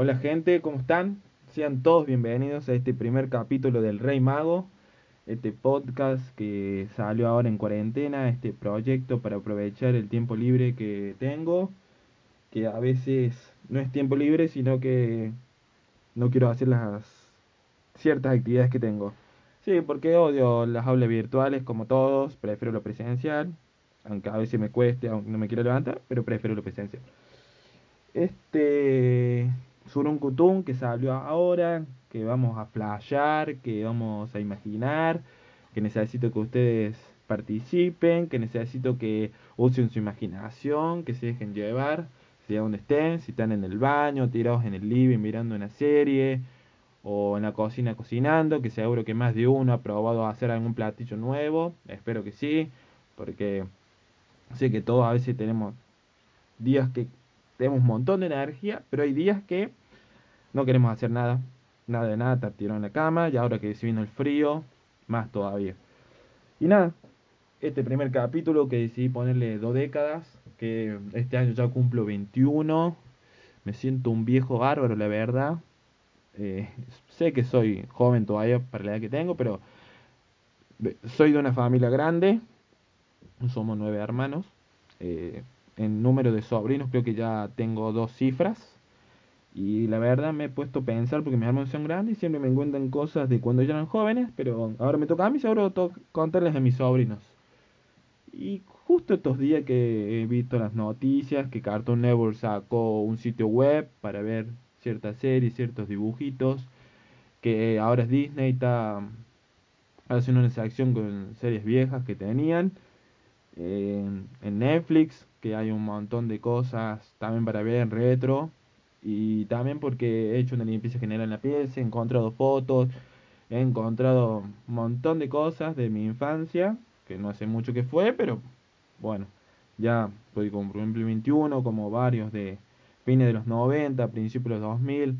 Hola gente, ¿cómo están? Sean todos bienvenidos a este primer capítulo del Rey Mago, este podcast que salió ahora en cuarentena, este proyecto para aprovechar el tiempo libre que tengo, que a veces no es tiempo libre, sino que no quiero hacer las ciertas actividades que tengo. Sí, porque odio las aulas virtuales como todos, prefiero lo presencial, aunque a veces me cueste, aunque no me quiero levantar, pero prefiero lo presencial. Este Surun que salió ahora, que vamos a flashear, que vamos a imaginar, que necesito que ustedes participen, que necesito que usen su imaginación, que se dejen llevar, sea donde estén, si están en el baño, tirados en el living mirando una serie, o en la cocina cocinando, que seguro que más de uno ha probado hacer algún platillo nuevo, espero que sí, porque sé que todos a veces tenemos días que tenemos un montón de energía, pero hay días que no queremos hacer nada, nada de nada, estar tirado en la cama, y ahora que se vino el frío, más todavía. Y nada, este primer capítulo que decidí ponerle dos décadas, que este año ya cumplo 21, me siento un viejo bárbaro, la verdad. Eh, sé que soy joven todavía para la edad que tengo, pero soy de una familia grande, somos nueve hermanos. Eh, en número de sobrinos creo que ya tengo dos cifras. Y la verdad me he puesto a pensar porque mis hermanos son grandes y siempre me encuentran cosas de cuando ellos eran jóvenes, pero ahora me toca a mí seguro contarles a mis sobrinos. Y justo estos días que he visto las noticias que Cartoon Network sacó un sitio web para ver ciertas series, ciertos dibujitos, que ahora es Disney está haciendo una sección con series viejas que tenían en Netflix, que hay un montón de cosas también para ver en retro. Y también porque he hecho una limpieza general en la pieza, he encontrado fotos, he encontrado un montón de cosas de mi infancia, que no sé mucho qué fue, pero bueno, ya estoy como por ejemplo 21, como varios de fines de los 90, principios de los 2000,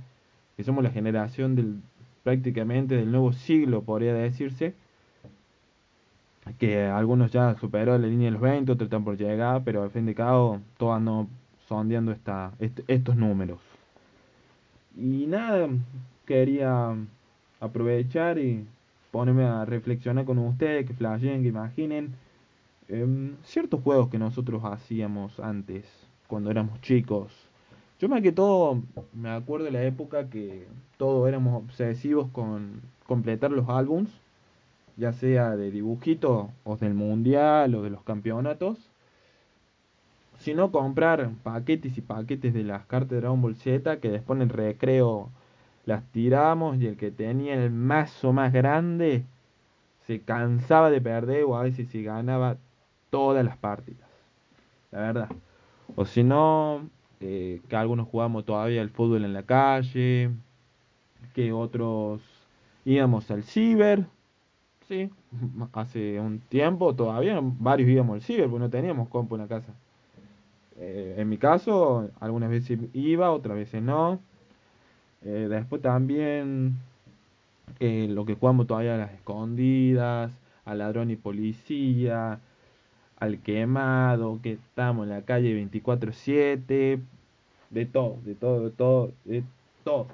que somos la generación del prácticamente del nuevo siglo, podría decirse, que algunos ya superó la línea de los 20, otros están por llegar, pero al fin de cabo todos no sondeando esta, estos números. Y nada, quería aprovechar y ponerme a reflexionar con ustedes, que flashen, que imaginen em, ciertos juegos que nosotros hacíamos antes, cuando éramos chicos. Yo más que todo me acuerdo de la época que todos éramos obsesivos con completar los álbums, ya sea de dibujito o del mundial o de los campeonatos sino comprar paquetes y paquetes de las cartas de Dragon Ball Z que después en recreo las tiramos y el que tenía el mazo más grande se cansaba de perder o a veces se ganaba todas las partidas. La verdad. O si no, eh, que algunos jugamos todavía el fútbol en la calle, que otros íbamos al ciber. Sí, hace un tiempo todavía varios íbamos al ciber porque no teníamos compu en la casa. Eh, en mi caso, algunas veces iba, otras veces no. Eh, después también eh, lo que jugamos todavía a las escondidas, al ladrón y policía, al quemado, que estamos en la calle 24/7, de todo, de todo, de todo, de todo.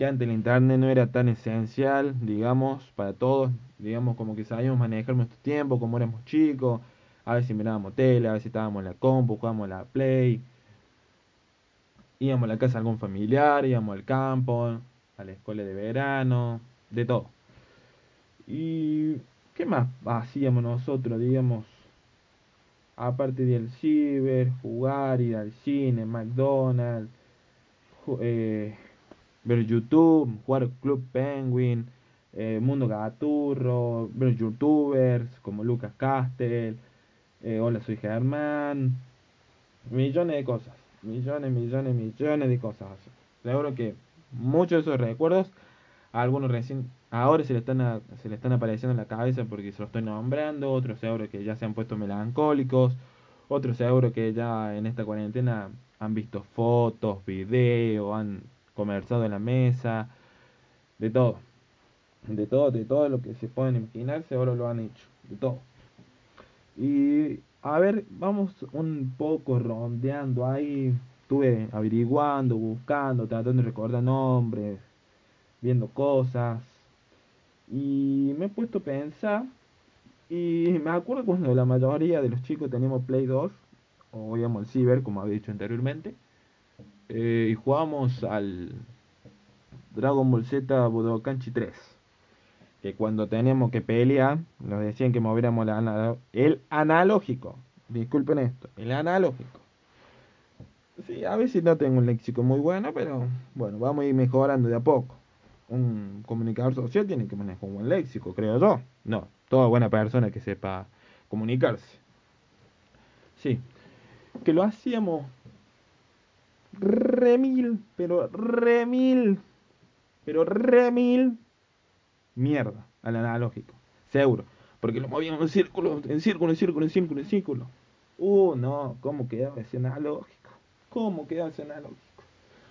Que antes el internet no era tan esencial, digamos, para todos, digamos como que sabíamos manejar nuestro tiempo, como éramos chicos, a veces mirábamos tele, a veces estábamos en la compu, jugábamos la play. Íbamos a la casa de algún familiar, íbamos al campo, a la escuela de verano, de todo. ¿Y qué más hacíamos nosotros, digamos? Aparte del ciber, jugar, ir al cine, McDonald's, eh, ver YouTube, jugar Club Penguin, eh, Mundo Gaturro, ver youtubers como Lucas Castel, eh, hola, soy Germán. Millones de cosas. Millones, millones, millones de cosas. Seguro que muchos de esos recuerdos, algunos recién, ahora se le están, se le están apareciendo en la cabeza porque se los estoy nombrando. Otros seguro que ya se han puesto melancólicos. Otros seguro que ya en esta cuarentena han visto fotos, videos, han conversado en la mesa. De todo. De todo, de todo lo que se pueden imaginar, seguro lo han hecho. De todo. Y a ver, vamos un poco rondeando ahí estuve averiguando, buscando, tratando de recordar nombres, viendo cosas. Y me he puesto a pensar. Y me acuerdo cuando la mayoría de los chicos teníamos Play 2, o íbamos al Ciber, como había dicho anteriormente, eh, y jugábamos al Dragon Ball Z Budokanchi 3. Que cuando teníamos que pelear, nos decían que moviéramos el analógico. Disculpen esto, el analógico. Sí, a veces no tengo un léxico muy bueno, pero bueno, vamos a ir mejorando de a poco. Un comunicador social tiene que manejar un buen léxico, creo yo. No, toda buena persona que sepa comunicarse. Sí, que lo hacíamos remil, pero remil, pero remil mierda al analógico, seguro. Porque lo movíamos en círculo, en círculo, en círculo, en círculo, en círculo. Uh, no, ¿cómo quedaba ese analógico? ¿Cómo quedaba ese analógico?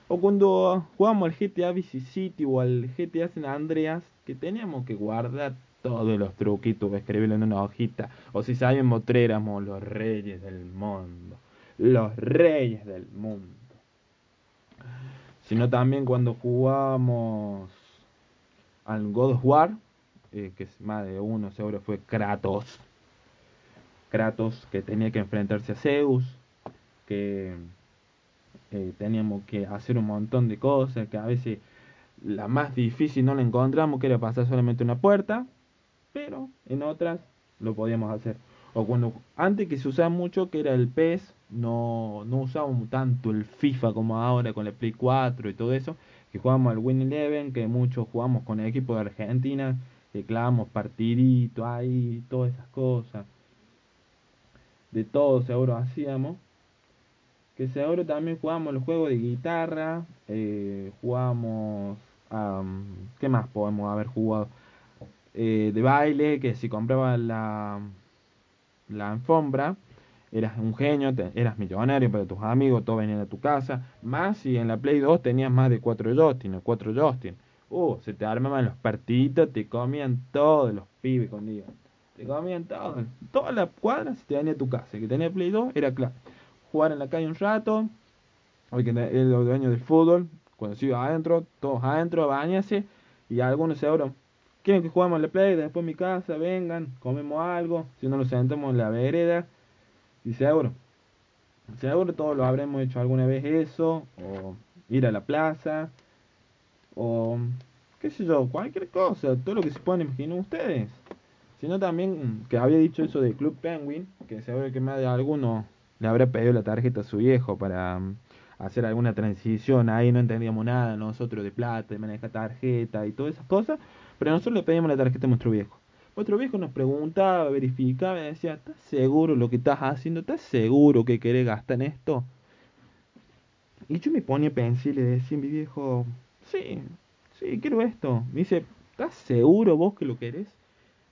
O cuando jugamos al GTA Vice City o al GTA San Andreas, que teníamos que guardar todos los truquitos, escribirlo en una hojita. O si sabíamos, éramos los reyes del mundo. Los reyes del mundo. Sino también cuando jugamos al God of War, eh, que es más de uno seguro fue Kratos. Kratos que tenía que enfrentarse a Zeus, que eh, teníamos que hacer un montón de cosas, que a veces la más difícil no la encontramos, que era pasar solamente una puerta, pero en otras lo podíamos hacer. O cuando antes que se usaba mucho, que era el PES, no, no usábamos tanto el FIFA como ahora con el Play 4 y todo eso, que jugábamos al Win Eleven, que muchos jugamos con el equipo de Argentina, que clavamos partidito ahí, todas esas cosas. De todo seguro hacíamos. Que seguro también jugábamos los juegos de guitarra, eh, jugábamos... ¿Qué más podemos haber jugado? Eh, de baile, que si compraba la, la alfombra, eras un genio, eras millonario para tus amigos, todos venían a tu casa. Más si en la Play 2 tenías más de 4 Justin o 4 Justin. Uh, se te armaban los partiditos, te comían todos los pibes con Te comían todos. Toda la cuadra se te venía a tu casa. El que tenía Play 2 era claro. Jugar en la calle un rato. El que era el dueño del fútbol. Cuando se iba adentro, todos adentro, bañarse. Y algunos euros. Quieren que jugamos la Play, después en mi casa, vengan, comemos algo. Si no, nos sentamos en la vereda y seguro, seguro todos lo habremos hecho alguna vez eso, o ir a la plaza, o qué sé yo, cualquier cosa, todo lo que se puedan imaginar ustedes. Sino también que había dicho eso de Club Penguin, que seguro que más de alguno le habrá pedido la tarjeta a su viejo para mm, hacer alguna transición, ahí no entendíamos nada nosotros de plata, de manejar tarjeta y todas esas cosas, pero nosotros le pedíamos la tarjeta a nuestro viejo. Otro viejo nos preguntaba, verificaba y decía, ¿estás seguro lo que estás haciendo? ¿Estás seguro que querés gastar en esto? Y yo me ponía a pensar y le decía a mi viejo, sí, sí, quiero esto. Me dice, ¿estás seguro vos que lo querés?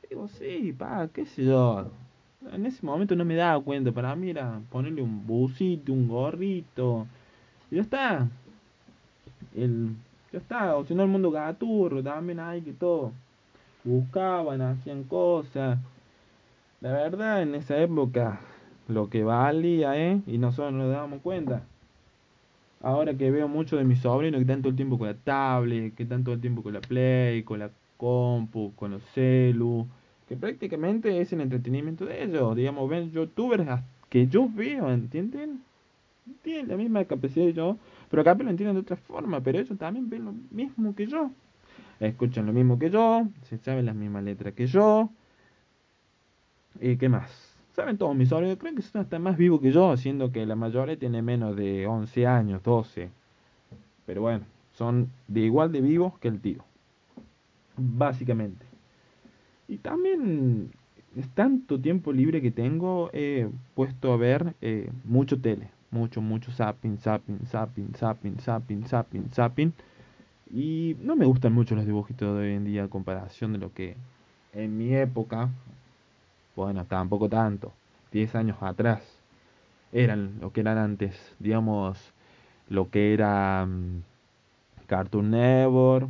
Y digo, sí, pa, qué sé yo. En ese momento no me daba cuenta, para mí era ponerle un busito, un gorrito. Y ya está. El, ya está, o si no el mundo gaturro, también hay que todo buscaban, hacían cosas. La verdad, en esa época, lo que valía, ¿eh? Y nosotros nos dábamos cuenta. Ahora que veo mucho de mis sobrinos que están todo el tiempo con la tablet, que están todo el tiempo con la Play, con la compu, con los celu, que prácticamente es el entretenimiento de ellos. Digamos, ven youtubers que yo veo, ¿entienden? Tienen la misma capacidad que yo, pero acá lo entienden de otra forma, pero ellos también ven lo mismo que yo escuchan lo mismo que yo, se saben las mismas letras que yo. ¿Y qué más? Saben todos mis sobrinos, creo que son hasta más vivos que yo, siendo que la mayoría tiene menos de 11 años, 12. Pero bueno, son de igual de vivos que el tío. Básicamente. Y también es tanto tiempo libre que tengo, he puesto a ver eh, mucho tele. Mucho, mucho zapping, zapping, zapping, zapping, zapping, zapping, zapping. Y no me gustan mucho los dibujitos de hoy en día a comparación de lo que en mi época, bueno, tampoco tanto, 10 años atrás, eran lo que eran antes, digamos, lo que era mm, Cartoon Network,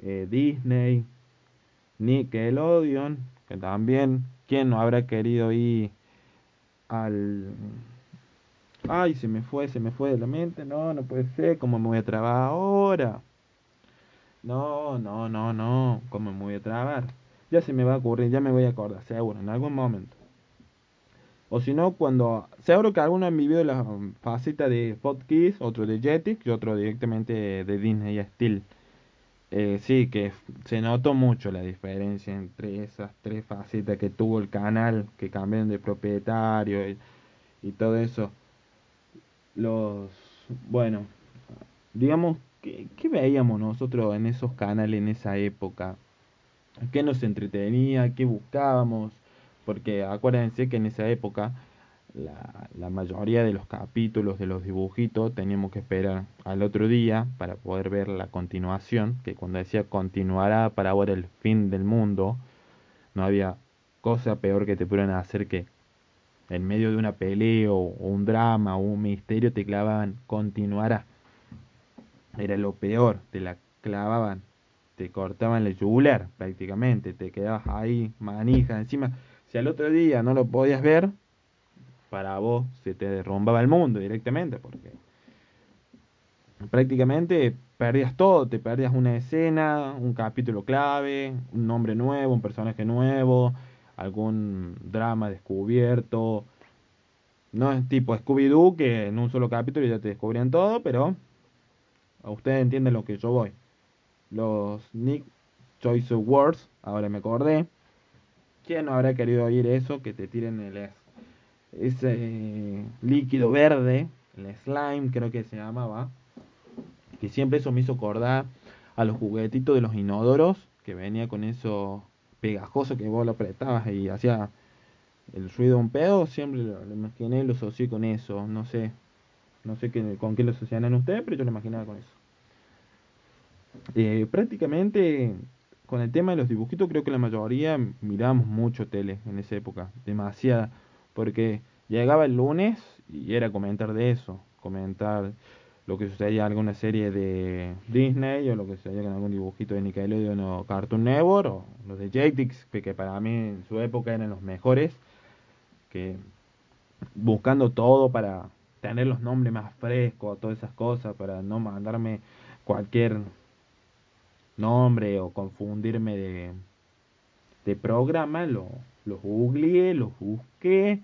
eh, Disney, Nickelodeon, que también, ¿quién no habrá querido ir al Ay, se me fue, se me fue de la mente. No, no puede ser. ¿Cómo me voy a trabar ahora? No, no, no, no. ¿Cómo me voy a trabar? Ya se me va a ocurrir, ya me voy a acordar, seguro, en algún momento. O si no, cuando. Seguro que alguno han vivido la faceta de Fox Kids, otro de Jetix y otro directamente de Disney Steel. Eh, sí, que se notó mucho la diferencia entre esas tres facetas que tuvo el canal, que cambiaron de propietario y todo eso. Los. Bueno, digamos, ¿qué, ¿qué veíamos nosotros en esos canales en esa época? ¿Qué nos entretenía? ¿Qué buscábamos? Porque acuérdense que en esa época la, la mayoría de los capítulos de los dibujitos teníamos que esperar al otro día para poder ver la continuación, que cuando decía continuará para ahora el fin del mundo, no había cosa peor que te pudieran hacer que en medio de una pelea o, un drama o un misterio te clavaban continuará. Era lo peor, te la clavaban, te cortaban el yugular prácticamente, te quedabas ahí manija. Encima, si al otro día no lo podías ver, para vos se te derrumbaba el mundo directamente, porque prácticamente perdías todo, te perdías una escena, un capítulo clave, un nombre nuevo, un personaje nuevo, algún drama descubierto. No es tipo Scooby-Doo que en un solo capítulo ya te descubrían todo, pero ustedes entienden lo que yo voy. Los Nick Choice Awards, ahora me acordé. ¿Quién no habrá querido oír eso? Que te tiren el ese líquido verde, el slime creo que se llamaba, que siempre eso me hizo acordar a los juguetitos de los inodoros, que venía con eso pegajoso que vos lo apretabas y hacía el ruido de un pedo, siempre lo, imaginé y lo asocié con eso, no sé, no sé con qué lo asocian ustedes, pero yo lo imaginaba con eso. Eh, prácticamente con el tema de los dibujitos creo que la mayoría mirábamos mucho tele en esa época, demasiada, porque llegaba el lunes y era comentar de eso, comentar lo que sucedía en alguna serie de Disney o lo que sucedía con algún dibujito de Nickelodeon o Cartoon Network o los de Jetix, que para mí en su época eran los mejores, que buscando todo para tener los nombres más frescos, todas esas cosas, para no mandarme cualquier nombre o confundirme de, de programa, lo, lo googleé, lo busqué,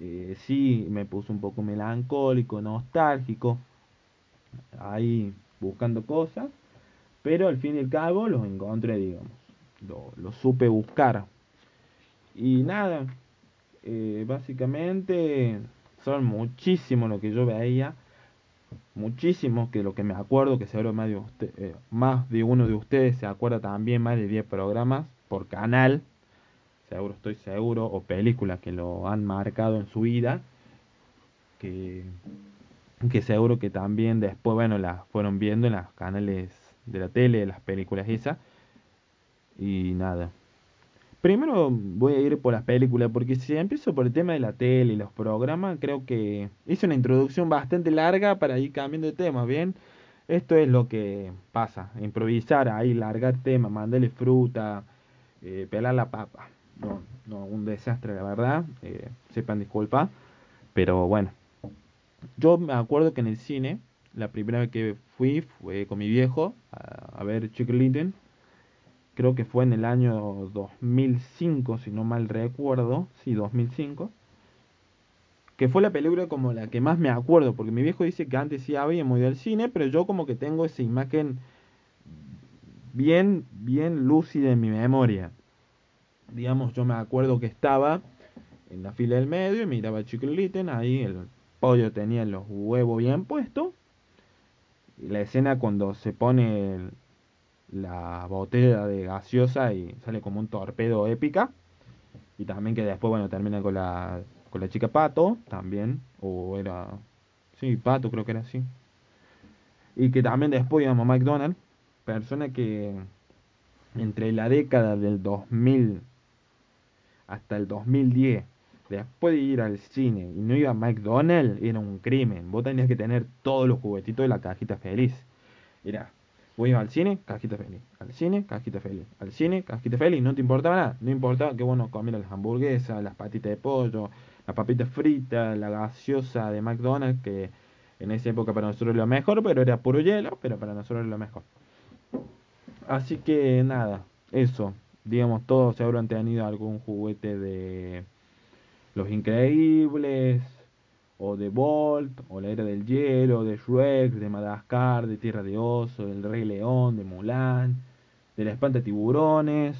eh, sí me puse un poco melancólico, nostálgico, ahí buscando cosas, pero al fin y al cabo los encontré, digamos, lo, supe buscar. Y nada, eh, básicamente son muchísimo lo que yo veía muchísimo, que lo que me acuerdo, que seguro más de, usted, eh, más de uno de ustedes se acuerda también, más de 10 programas por canal, seguro estoy seguro, o películas que lo han marcado en su vida, que, que seguro que también después, bueno, las fueron viendo en los canales de la tele, las películas esas, y nada. Primero voy a ir por las películas, porque si empiezo por el tema de la tele y los programas, creo que hice una introducción bastante larga para ir cambiando de tema, ¿bien? Esto es lo que pasa, improvisar ahí, largar tema, mandarle fruta, eh, pelar la papa. No, no, un desastre, la verdad, eh, sepan disculpa, pero bueno. Yo me acuerdo que en el cine, la primera vez que fui fue con mi viejo a, ver Chicken creo que fue en el año 2005, si no mal recuerdo, sí, 2005, que fue la película como la que más me acuerdo, porque mi viejo dice que antes sí habíamos ido al cine, pero yo como que tengo esa imagen bien, bien lúcida en mi memoria. Digamos, yo me acuerdo que estaba en la fila del medio y miraba a Chicken ahí el pollo tenía los huevos bien puestos, y la escena cuando se pone la botella de gaseosa y sale como un torpedo épica. Y también que después, bueno, termina con la, con la chica Pato, también. O era... Sí, Pato creo que era así. Y que también después a McDonald's. Persona que entre la década del 2000 hasta el 2010, después de ir al cine y no iba a McDonald's, era un crimen. Vos tenías que tener todos los juguetitos de la cajita feliz. Era Voy al cine, cajita feliz. Al cine, cajita feliz. Al cine, cajita feliz. No te importaba nada. No importaba que bueno comiera las hamburguesas, las patitas de pollo, la papita frita, la gaseosa de McDonald's, que en esa época para nosotros era lo mejor, pero era puro hielo, pero para nosotros era lo mejor. Así que nada, eso. Digamos, todos seguro han tenido algún juguete de Los Increíbles, o de Bolt, o la Era del Hielo, de Shrek, de Madagascar, de Tierra de Oso, del Rey León, de Mulan, de La Espanta Tiburones,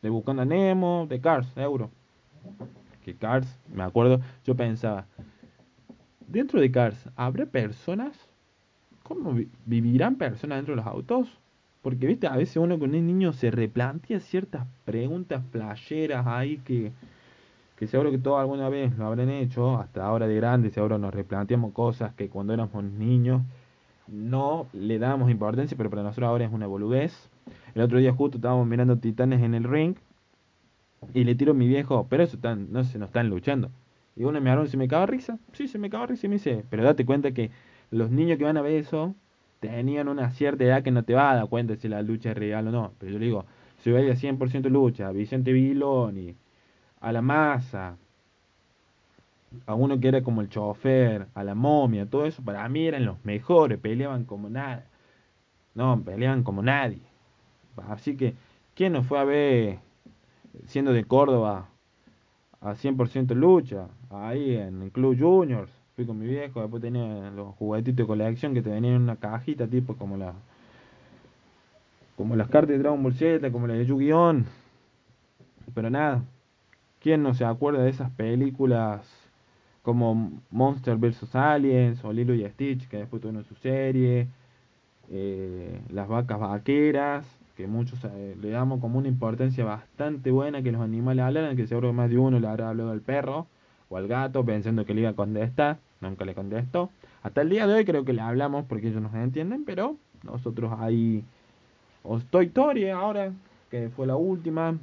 de Buscando a Nemo, de Cars, seguro. Que Cars, me acuerdo, yo pensaba, dentro de Cars, ¿habrá personas? ¿Cómo vivirán personas dentro de los autos? Porque, viste, a veces uno con un niño se replantea ciertas preguntas playeras ahí que, que seguro que todos alguna vez lo habrán hecho, hasta ahora de grandes, seguro nos replanteamos cosas que cuando éramos niños no le dábamos importancia, pero para nosotros ahora es una boludez. El otro día justo estábamos mirando Titanes en el ring y le tiro a mi viejo, pero eso no se nos están luchando. Y uno me habló, ¿se me caga risa? Sí, se me caga risa y me dice, pero date cuenta que los niños que van a ver eso tenían una cierta edad que no te va a dar cuenta si la lucha es real o no. Pero yo le digo, si veía 100% lucha, Vicente Viloni, a la masa, a uno que era como el chofer, a la momia, todo eso, para mí eran los mejores, peleaban como nada. No, peleaban como nadie. Así que, ¿quién nos fue a ver siendo de Córdoba a 100% lucha? Ahí en el Club Juniors, fui con mi viejo, después tenía los juguetitos de colección que te venían en una cajita, tipo como la como las cartas de Dragon Ball Z, como las de Yu-Gi-Oh! Pero nada, ¿quién no se acuerda de esas películas como Monster vs. Aliens o Lilo y Stitch, que después tuvieron su serie? Eh, las vacas vaqueras, que muchos eh, le damos como una importancia bastante buena que los animales hablan, que seguro que más de uno le habrá hablado al perro o al gato pensando que le iba a contestar, nunca le contestó. Hasta el día de hoy creo que le hablamos porque ellos nos entienden, pero nosotros ahí... O Toy Story ahora, que fue la última,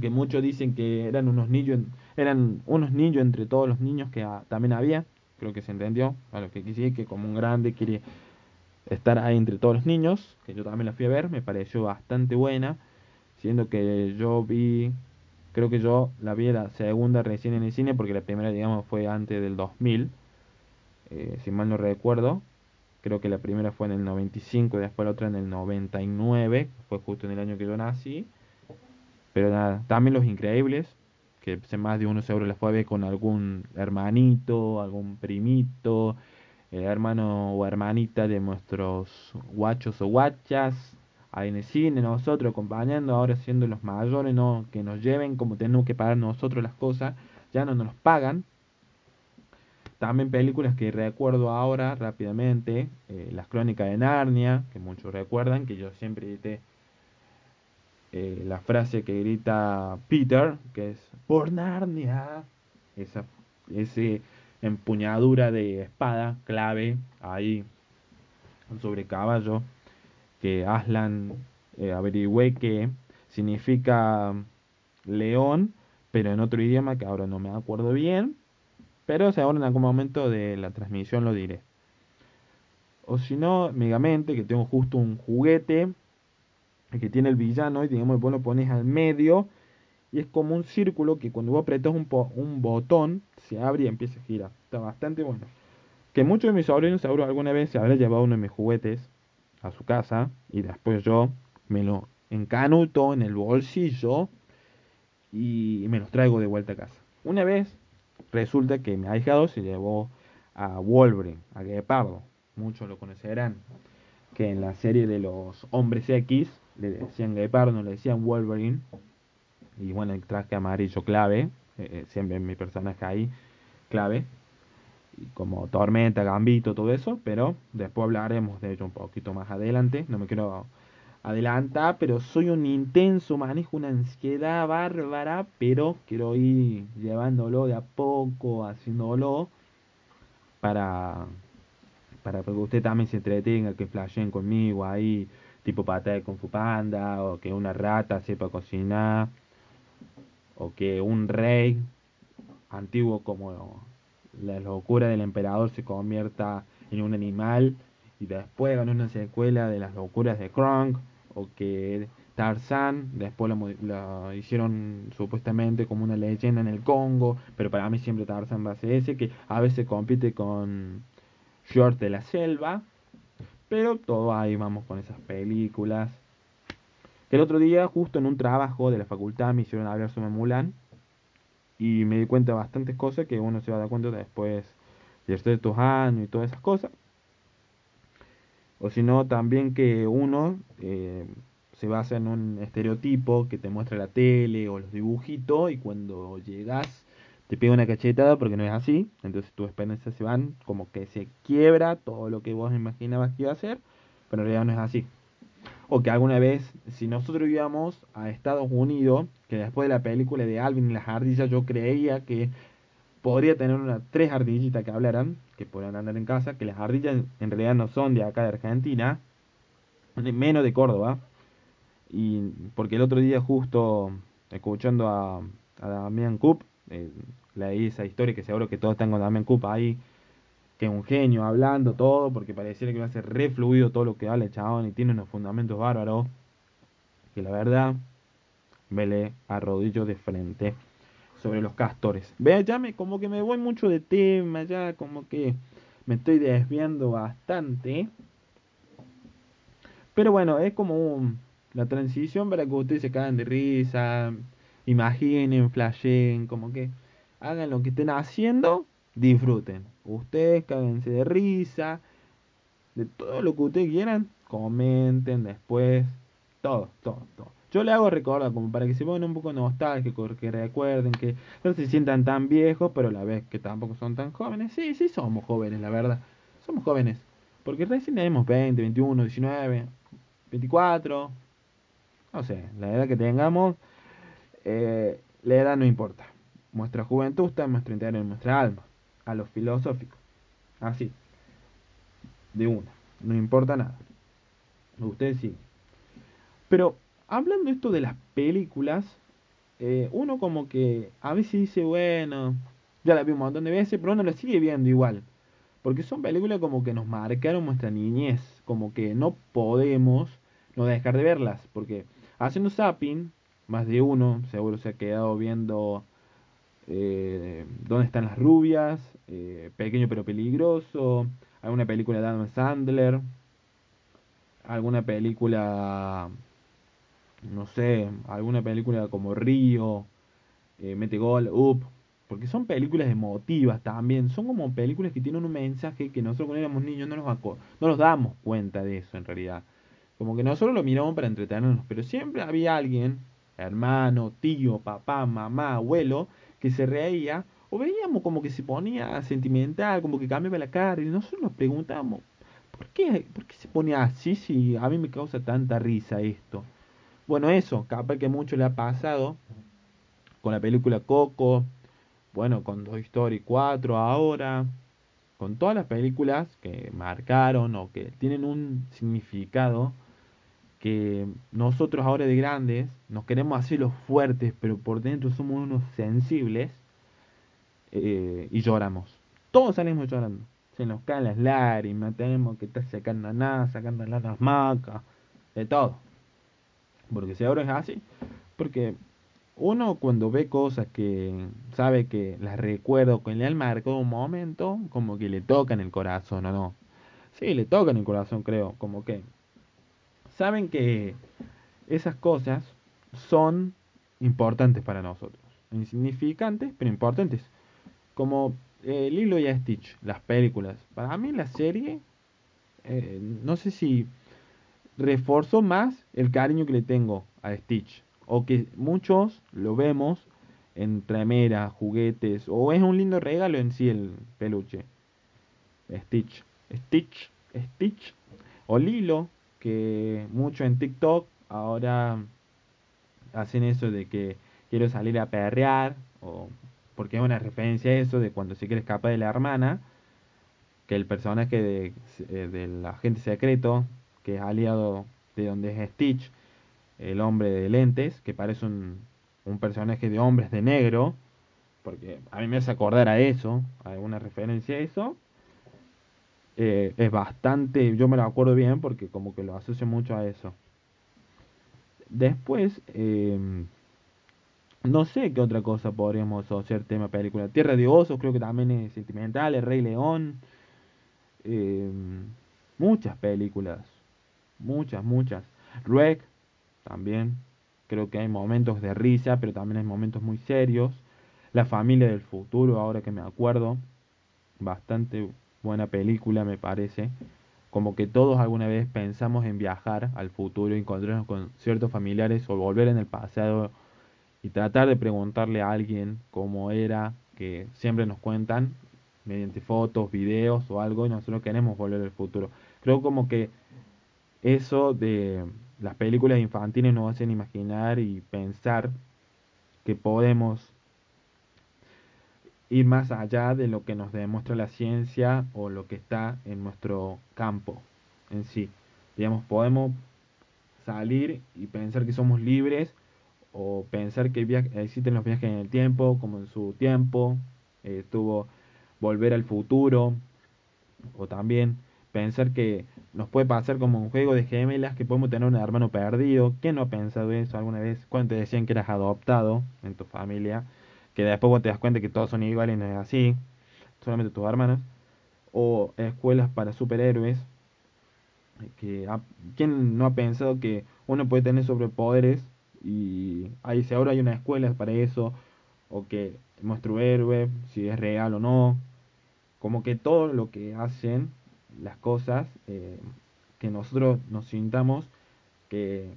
que muchos dicen que eran unos niños, eran unos niños entre todos los niños que también había, creo que se entendió, a lo que quise que como un grande quiere estar ahí entre todos los niños, que yo también la fui a ver, me pareció bastante buena, siendo que yo vi, creo que yo la vi la segunda recién en el cine, porque la primera, digamos, fue antes del 2000, eh, si mal no recuerdo, creo que la primera fue en el 95 y después la otra en el 99, fue justo en el año que yo nací, pero nada, también Los Increíbles, que más de uno seguro la fue con algún hermanito, algún primito, hermano o hermanita de nuestros guachos o guachas, ahí en el cine, nosotros acompañando, ahora siendo los mayores, no que nos lleven como tenemos que pagar nosotros las cosas, ya no nos pagan. También películas que recuerdo ahora rápidamente, eh, Las Crónicas de Narnia, que muchos recuerdan, que yo siempre eh, la frase que grita Peter, que es por Narnia, esa, ese empuñadura de espada clave ahí sobre caballo que Aslan eh, averigüe que significa león pero en otro idioma que ahora no me acuerdo bien pero si ahora en algún momento de la transmisión lo diré. O si no Megamente que tengo justo un juguete que tiene el villano y digamos vos lo pones al medio y es como un círculo que cuando vos apretas un, un botón se abre y empieza a girar. Está bastante bueno. Que muchos de mis sobrinos alguna vez se habrá llevado uno de mis juguetes a su casa y después yo me lo encanuto en el bolsillo y me los traigo de vuelta a casa. Una vez resulta que mi ahijado se llevó a Wolverine, a Guepardo, muchos lo conocerán, que en la serie de los Hombres X le decían Guepardo, no le decían Wolverine, y bueno, el traje amarillo clave, eh, eh, siempre mi personaje ahí clave, y como Tormenta, Gambito, todo eso, pero después hablaremos de ello un poquito más adelante, no me quiero adelantar, pero soy un intenso, manejo una ansiedad bárbara, pero quiero ir llevándolo de a poco, haciéndolo, para, para que usted también se entretenga, que flasheen conmigo ahí, tipo pata de Kung Panda, o que una rata sepa cocinar o que un rey antiguo como la locura del emperador se convierta en un animal y después hagan una secuela de las locuras de Kronk o que Tarzán, después la, hicieron supuestamente como una leyenda en el Congo, pero para mí siempre Tarzán va a ser ese, que a veces compite con Short de la Selva, pero todo ahí vamos con esas películas. El otro día, justo en un trabajo de la facultad, me hicieron hablar sobre Mulan y me di cuenta de bastantes cosas que uno se va a dar cuenta después de estos años y todas esas cosas. O si no, también que uno eh, se basa en un estereotipo que te muestra la tele o los dibujitos y cuando llegas te pega una cachetada porque no es así, entonces tus esperanzas se van, como que se quiebra todo lo que vos imaginabas que iba a ser, pero en realidad no es así. O que alguna vez, si nosotros íbamos a Estados Unidos, que después de la película de Alvin y las ardillas yo creía que podría tener una, tres ardillitas que hablaran, que podrían andar en casa, que las ardillas en realidad no son de acá de Argentina, menos de Córdoba, y porque el otro día justo escuchando a, a Damián Coop, eh, leí esa historia que seguro que todos están con Damián Coop ahí, que es un genio hablando todo, porque pareciera que va a ser refluido todo lo que habla el chabón y tiene unos fundamentos bárbaros, que la verdad me le arrodillo de frente sobre los castores. Vea, ya me, como que me voy mucho de tema, ya como que me estoy desviando bastante. Pero bueno, es como un, la transición para que ustedes se caigan de risa, imaginen, flashen, como que hagan lo que estén haciendo, disfruten. Ustedes cáguense de risa, de todo lo que ustedes quieran, comenten después, todo, todo, todo. Yo le hago recordar como para que se pongan un poco nostálgicos, que recuerden que no se sientan tan viejos, pero a la vez que tampoco son tan jóvenes. Sí, sí somos jóvenes, la verdad. Somos jóvenes. Porque recién tenemos 20, 21, 19, 24, no sé, la edad que tengamos, eh, la edad no importa. Nuestra juventud está en nuestro interior, en nuestra alma, a lo filosófico. Así, de una, no importa nada. Ustedes sí. Pero hablando esto de las películas, eh, uno como que a veces dice, bueno, ya la vi un montón de veces, pero uno la sigue viendo igual. Porque son películas como que nos marcaron nuestra niñez, como que no podemos no dejar de verlas, porque Haciendo zapping, más de uno seguro se ha quedado viendo eh, dónde están las rubias, eh, pequeño pero peligroso, alguna película de Adam Sandler, alguna película, no sé, alguna película como Río, eh, Mete Gol, Up, porque son películas emotivas también, son como películas que tienen un mensaje que nosotros cuando éramos niños no nos, no nos damos cuenta de eso en realidad. Como que nosotros lo miramos para entretenernos, pero siempre había alguien, hermano, tío, papá, mamá, abuelo, que se reía, o veíamos como que se ponía sentimental, como que cambiaba la cara, y nosotros nos preguntábamos, ¿por qué, ¿por qué se ponía así si a mí me causa tanta risa esto? Bueno, eso, capaz que mucho le ha pasado con la película Coco, bueno, con Toy Story 4 ahora, con todas las películas que marcaron o que tienen un significado que nosotros ahora de grandes nos queremos hacer los fuertes, pero por dentro somos unos sensibles eh, y lloramos. Todos salimos llorando. Se nos caen las lágrimas, tenemos que estar sacando nada, sacando las macas, de todo. Porque si ahora es así, porque uno cuando ve cosas que sabe que las recuerdo, le han marcado un momento, como que le tocan el corazón, ¿o no? Sí, le tocan el corazón, creo, como que saben que esas cosas son importantes para nosotros. Insignificantes, pero importantes. Como eh, Lilo y Stitch, las películas. Para mí la serie, eh, no sé si reforzó más el cariño que le tengo a Stitch. O que muchos lo vemos en remeras, juguetes, o es un lindo regalo en sí el peluche. Stitch, Stitch, Stitch, o Lilo, que mucho en TikTok ahora hacen eso de que quiero salir a perrear, o porque es una referencia a eso de cuando se quiere escapar de la hermana, que el personaje de, eh, del agente secreto, que es aliado de donde es Stitch, el hombre de lentes, que parece un, un personaje de hombres de negro, porque a mí me hace acordar a eso, alguna referencia a eso, es bastante, yo me lo acuerdo bien porque como que lo asocio mucho a eso. después, em, no sé qué otra cosa podríamos hacer tema película. Tierra de Osos creo que también es sentimental, El Rey León. em, muchas películas. Muchas, muchas. Rec también. Creo que hay momentos de risa, pero también hay momentos muy serios. La familia del futuro, ahora que me acuerdo. Bastante buena película, me parece. Como que todos alguna vez pensamos en viajar al futuro, encontrarnos con ciertos familiares o volver en el pasado y tratar de preguntarle a alguien cómo era, que siempre nos cuentan mediante fotos, videos o algo, y nosotros queremos volver al futuro. Creo como que eso de las películas infantiles nos hacen imaginar y pensar que podemos ir más allá de lo que nos demuestra la ciencia o lo que está en nuestro campo en sí. Digamos, podemos salir y pensar que somos libres o pensar que existen los viajes en el tiempo, como en su tiempo eh, estuvo Volver al Futuro, o también pensar que nos puede pasar como un juego de gemelas que podemos tener un hermano perdido. ¿Quién no ha pensado eso alguna vez? Cuando te decían que eras adoptado en tu familia, que después vos te das cuenta que todos son iguales y no es así, solamente tus hermanos. O escuelas para superhéroes, que ¿quién no ha pensado que uno puede tener superpoderes y ahí si ahora hay una escuela para eso o que nuestro héroe si es real o no como que todo lo que hacen las cosas eh, que nosotros nos sintamos que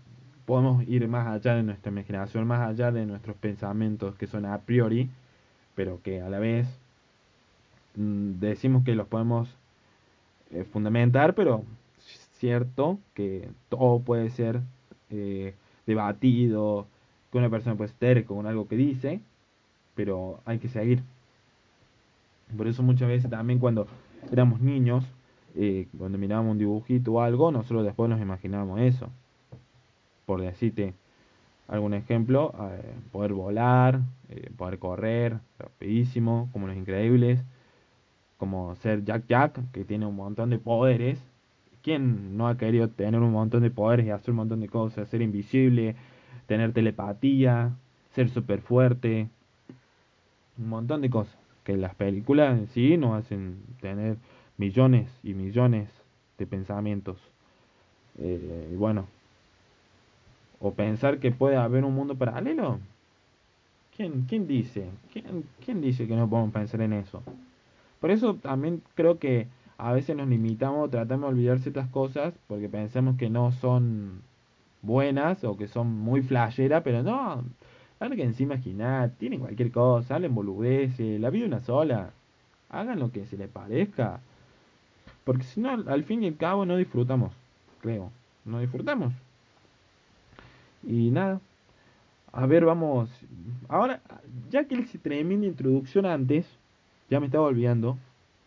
podemos ir más allá de nuestra imaginación más allá de nuestros pensamientos que son a priori pero que a la vez mm, decimos que los podemos eh, fundamentar pero cierto que todo puede ser eh, debatido, que una persona puede estar con algo que dice, pero hay que seguir. Por eso muchas veces también cuando éramos niños, eh, cuando mirábamos un dibujito o algo, nosotros después nos imaginábamos eso. Por decirte algún ejemplo, eh, poder volar, poder correr rapidísimo, como los increíbles, como ser Jack Jack, que tiene un montón de poderes, ¿Quién no ha querido tener un montón de poderes y hacer un montón de cosas? Ser invisible, tener telepatía, ser súper fuerte, un montón de cosas que las películas en sí nos hacen tener millones y millones de pensamientos. Eh, y bueno, o pensar que puede haber un mundo paralelo. ¿Quién, quién dice? ¿Quién, ¿Quién dice que no podemos pensar en eso? Por eso también creo que a veces nos limitamos, tratamos de olvidar ciertas cosas porque pensamos que no son buenas o que son muy flasheras, pero no, alguien se imagina, tienen cualquier cosa, hablen boludeces, la vida una sola, hagan lo que se les parezca, porque si no, al fin y al cabo no disfrutamos, creo, no disfrutamos. Y nada, a ver, vamos, ahora, ya que hice tremenda introducción antes, ya me estaba olvidando,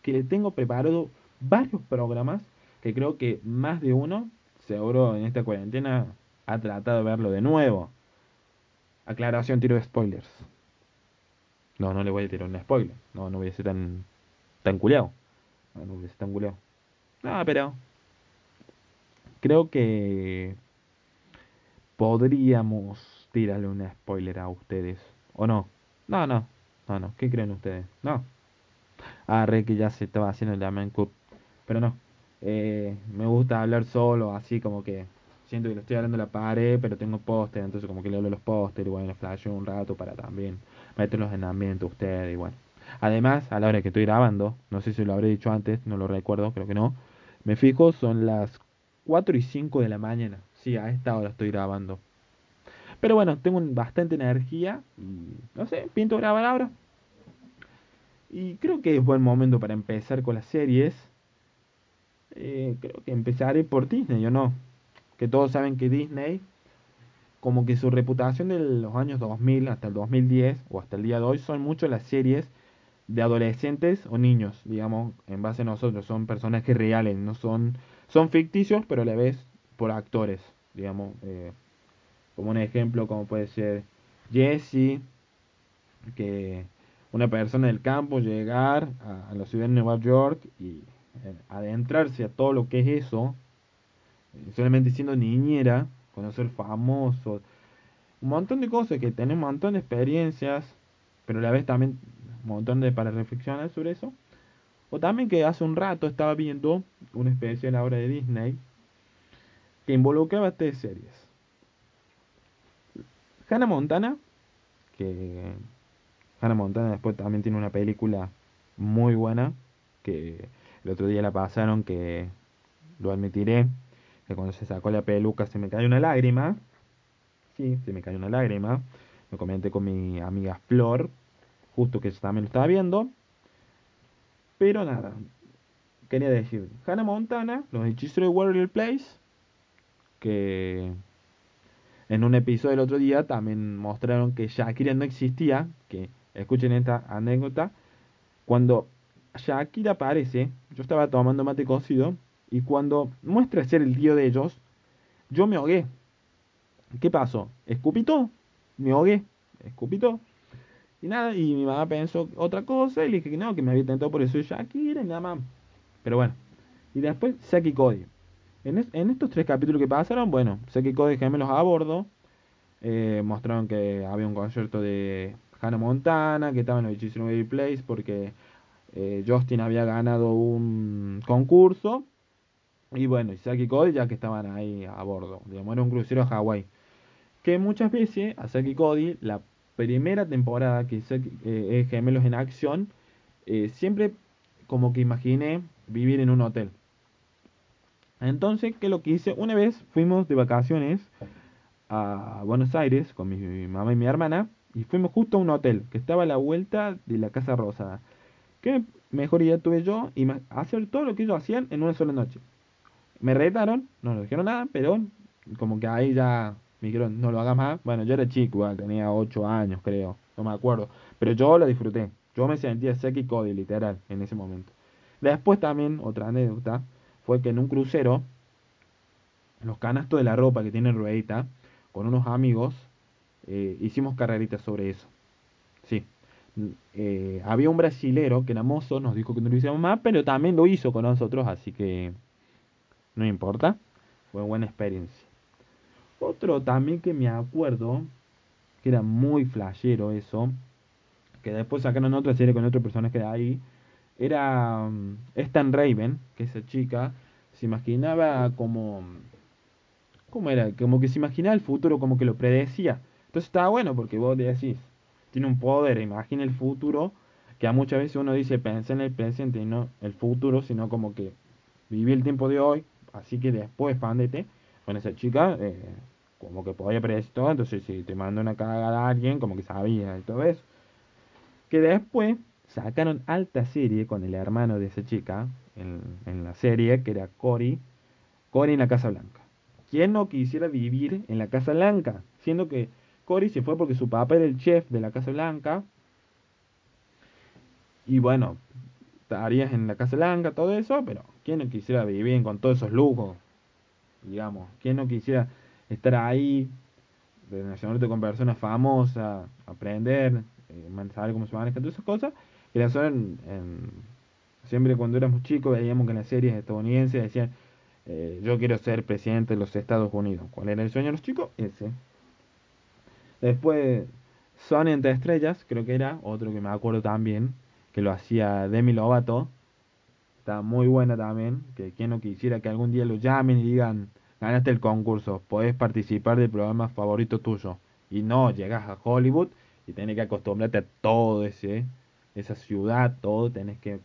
que le tengo preparado varios programas que creo que más de uno, seguro en esta cuarentena, ha tratado de verlo de nuevo. Aclaración, tiro de spoilers. No, no le voy a tirar un spoiler. No, no voy a ser tan, tan culeado. No, no voy a ser tan culeado. No, pero creo que podríamos tirarle un spoiler a ustedes. ¿O no? No, no. No, no. ¿Qué creen ustedes? No. Ah, re que ya se estaba haciendo el Damen Cup pero no. Eh, me gusta hablar solo, así como que siento que le estoy hablando a la pared, pero tengo póster, entonces como que le hablo los pósteres y bueno, flash un rato para también meterlos en ambiente ustedes y bueno. Además, a la hora que estoy grabando, no sé si lo habré dicho antes, no lo recuerdo, creo que no, me fijo, son las 4 y 5 de la mañana. Sí, a esta hora estoy grabando. Pero bueno, tengo bastante energía y no sé, pinto grabar ahora. Y creo que es buen momento para empezar con las series. Eh, creo que empezaré por Disney, ¿o no? Que todos saben que Disney, como que su reputación de los años 2000 hasta el 2010 o hasta el día de hoy son mucho las series de adolescentes o niños, digamos, en base a nosotros, son personajes reales, no son, son ficticios, pero a la vez por actores, digamos, eh, como un ejemplo, como puede ser Jesse, que una persona del campo llegar a, la ciudad de Nueva York y adentrarse a todo lo que es eso, eh, solamente siendo niñera, conocer famosos, un montón de cosas que tenés un montón de experiencias, pero a la vez también un montón de para reflexionar sobre eso. O también que hace un rato estaba viendo una especial ahora de Disney que involucraba tres series. Hannah Montana, que Hannah Montana después también tiene una película muy buena, que el otro día la pasaron, que lo admitiré, que cuando se sacó la peluca se me cayó una lágrima. Sí, se me cayó una lágrima. Lo comenté con mi amiga Flor, justo que también lo estaba viendo. Pero nada, quería decir, Hannah Montana, los hechizos de Warrior Place, que en un episodio del otro día también mostraron que Shakira no existía, que escuchen esta anécdota, cuando Shakira aparece, yo estaba tomando mate cocido, y cuando muestra ser el tío de ellos, yo me ahogué. ¿Qué pasó? ¿Escupito? Me ahogué. ¿Escupito? Y nada, y mi mamá pensó otra cosa y le dije que no, que me había tentado por eso Shakira y nada más. Pero bueno. Y después Saki Cody. En, estos tres capítulos que pasaron, bueno, Saki Cody gemelos a bordo. Eh, mostraron que había un concierto de Hannah Montana, que estaba en el Baby Place porque eh, Justin había ganado un concurso. Y bueno, y Saki Cody ya que estaban ahí a bordo. Digamos, era un crucero a Hawái. Que muchas veces a Saki Cody la primera temporada que eh, es Gemelos en Acción, siempre como que imaginé vivir en un hotel. Entonces, ¿qué lo que hice? Una vez fuimos de vacaciones a Buenos Aires con mi, mamá y mi hermana y fuimos justo a un hotel que estaba a la vuelta de la Casa Rosada. ¿Qué mejor idea tuve yo? Y hacer todo lo que ellos hacían en una sola noche. Me retaron, no nos dijeron nada, pero como que ahí ya me dijeron, no lo hagas más. Bueno, yo era chico, tenía 8 años, creo, no me acuerdo. Pero yo lo disfruté. Yo me sentía Seki Cody, literal, en ese momento. Después también, otra anécdota, fue que en un crucero, los canastos de la ropa que tienen ruedita, con unos amigos, eh, hicimos carreritas sobre eso. Sí. Eh, había un brasilero que era mozo, nos dijo que no lo hiciéramos más, pero también lo hizo con nosotros, así que no importa. Fue buena experiencia. Otro también que me acuerdo, que era muy flashero eso, que después sacaron otra serie con otro personaje de ahí, era um, Stan Raven, que esa chica se imaginaba como... ¿Cómo era? Como que se imaginaba el futuro, como que lo predecía. Entonces estaba bueno porque vos decís, tiene un poder, imagina el futuro, que a muchas veces uno dice, pensé en el presente no el futuro, sino como que viví el tiempo de hoy, así que después expandete. Bueno, esa chica eh, como que podía predecir todo, entonces si te manda una cagada a alguien, como que sabía y todo eso. Que después sacaron alta serie con el hermano de esa chica en, en la serie, que era Cory, Cory en la Casa Blanca. ¿Quién no quisiera vivir en la Casa Blanca? Siendo que Cory se fue porque su papá era el chef de la Casa Blanca. Y bueno, estarías en la Casa Blanca, todo eso, pero ¿quién no quisiera vivir con todos esos lujos? Digamos, ¿quién no quisiera estar ahí, relacionarte con personas famosas, aprender, eh, saber cómo se manejan todas esas cosas? Y la en, siempre cuando éramos chicos veíamos que en las series estadounidenses decían, eh, yo quiero ser presidente de los Estados Unidos. ¿Cuál era el sueño de los chicos? Ese. Después, Sony entre estrellas, creo que era, otro que me acuerdo también, que lo hacía Demi Lovato. Está muy buena también, que quien no quisiera que algún día lo llamen y digan, ganaste el concurso, podés participar del programa favorito tuyo. Y no, llegas a Hollywood y tenés que acostumbrarte a todo ese, esa ciudad, todo, tenés que,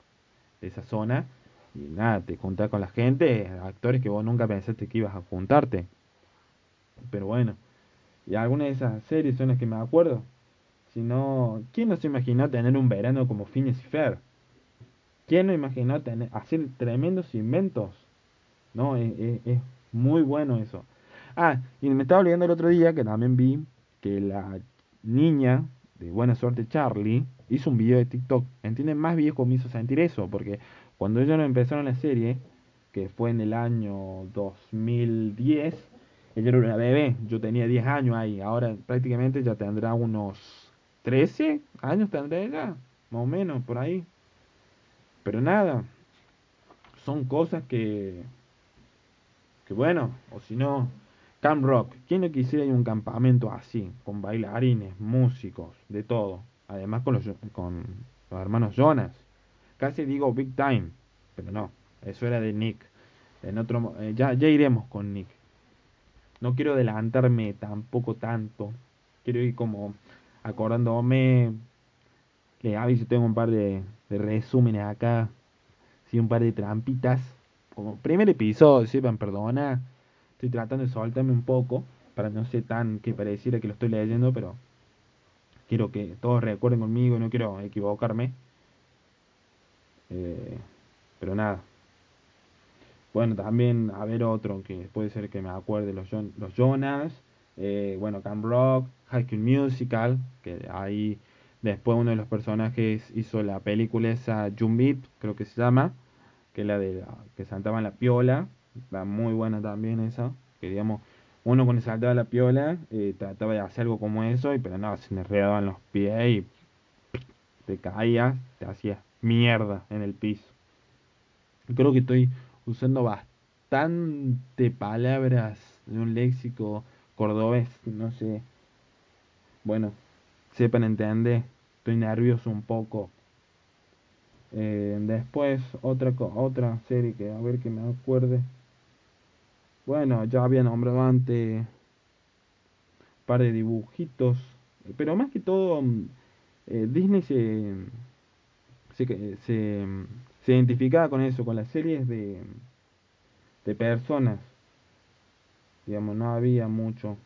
esa zona. Y nada, te juntás con la gente, actores que vos nunca pensaste que ibas a juntarte. Pero bueno, y algunas de esas series son las que me acuerdo. Si no, ¿quién no se imaginó tener un verano como Phineas y Fer? ¿Quién no imaginó tener, hacer tremendos inventos? No, es, es, muy bueno eso. Ah, y me estaba olvidando el otro día que también vi que la niña de Buena Suerte Charlie hizo un video de TikTok. ¿Entienden? Más viejo me hizo sentir eso, porque cuando ellos empezaron la serie, que fue en el año 2010, ella era una bebé, yo tenía 10 años ahí, ahora prácticamente ya tendrá unos 13 años tendrá ella, más o menos, por ahí. Pero nada, son cosas que, que bueno, o si no, Camp Rock. ¿Quién no quisiera ir a un campamento así? Con bailarines, músicos, de todo. Además con los, con los hermanos Jonas. Casi digo Big Time, pero no. Eso era de Nick. En otro, eh, ya, ya iremos con Nick. No quiero adelantarme tampoco tanto. Quiero ir como acordándome. Le aviso, tengo un par de, resúmenes acá. Sí, un par de trampitas. Como primer episodio, sepan perdona. Estoy tratando de soltarme un poco. Para no ser tan que pareciera que lo estoy leyendo, pero quiero que todos recuerden conmigo. No quiero equivocarme. Eh, pero nada. Bueno, también a ver otro que puede ser que me acuerde, los, los Jonas, eh, bueno, Camp Rock, High School Musical, que ahí después uno de los personajes hizo la película esa Jumbit, creo que se llama, que es la de que saltaba en la piola, muy buena también esa, que digamos, uno cuando saltaba la piola eh, trataba de hacer algo como eso, y, pero no, se me enredaban los pies y te caías, te hacías mierda en el piso. Creo que estoy usando bastante palabras de un léxico cordobés, no sé. Bueno, sepan entender, estoy nervioso un poco. Eh, después otra otra serie que a ver que me acuerde. Bueno, ya había nombrado antes un par de dibujitos, pero más que todo mm, eh, Disney se, se, se se identificaba con eso, con las series de, de personas. Digamos, no había mucho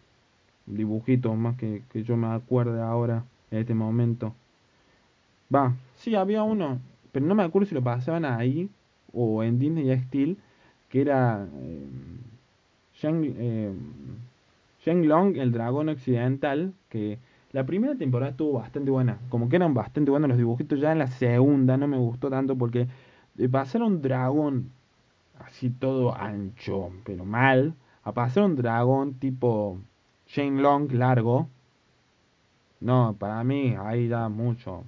dibujitos más que, que yo me acuerde ahora, en este momento. Va, sí, había uno, pero no me acuerdo si lo pasaban ahí o en Disney Steel, que era eh, Shang, eh, Long, el dragón occidental, que la primera temporada estuvo bastante buena, como que eran bastante buenos los dibujitos, ya en la segunda no me gustó tanto porque pasar un dragón así todo ancho, pero mal, a pasar un dragón tipo Shane Long largo, no, para mí ahí da mucho.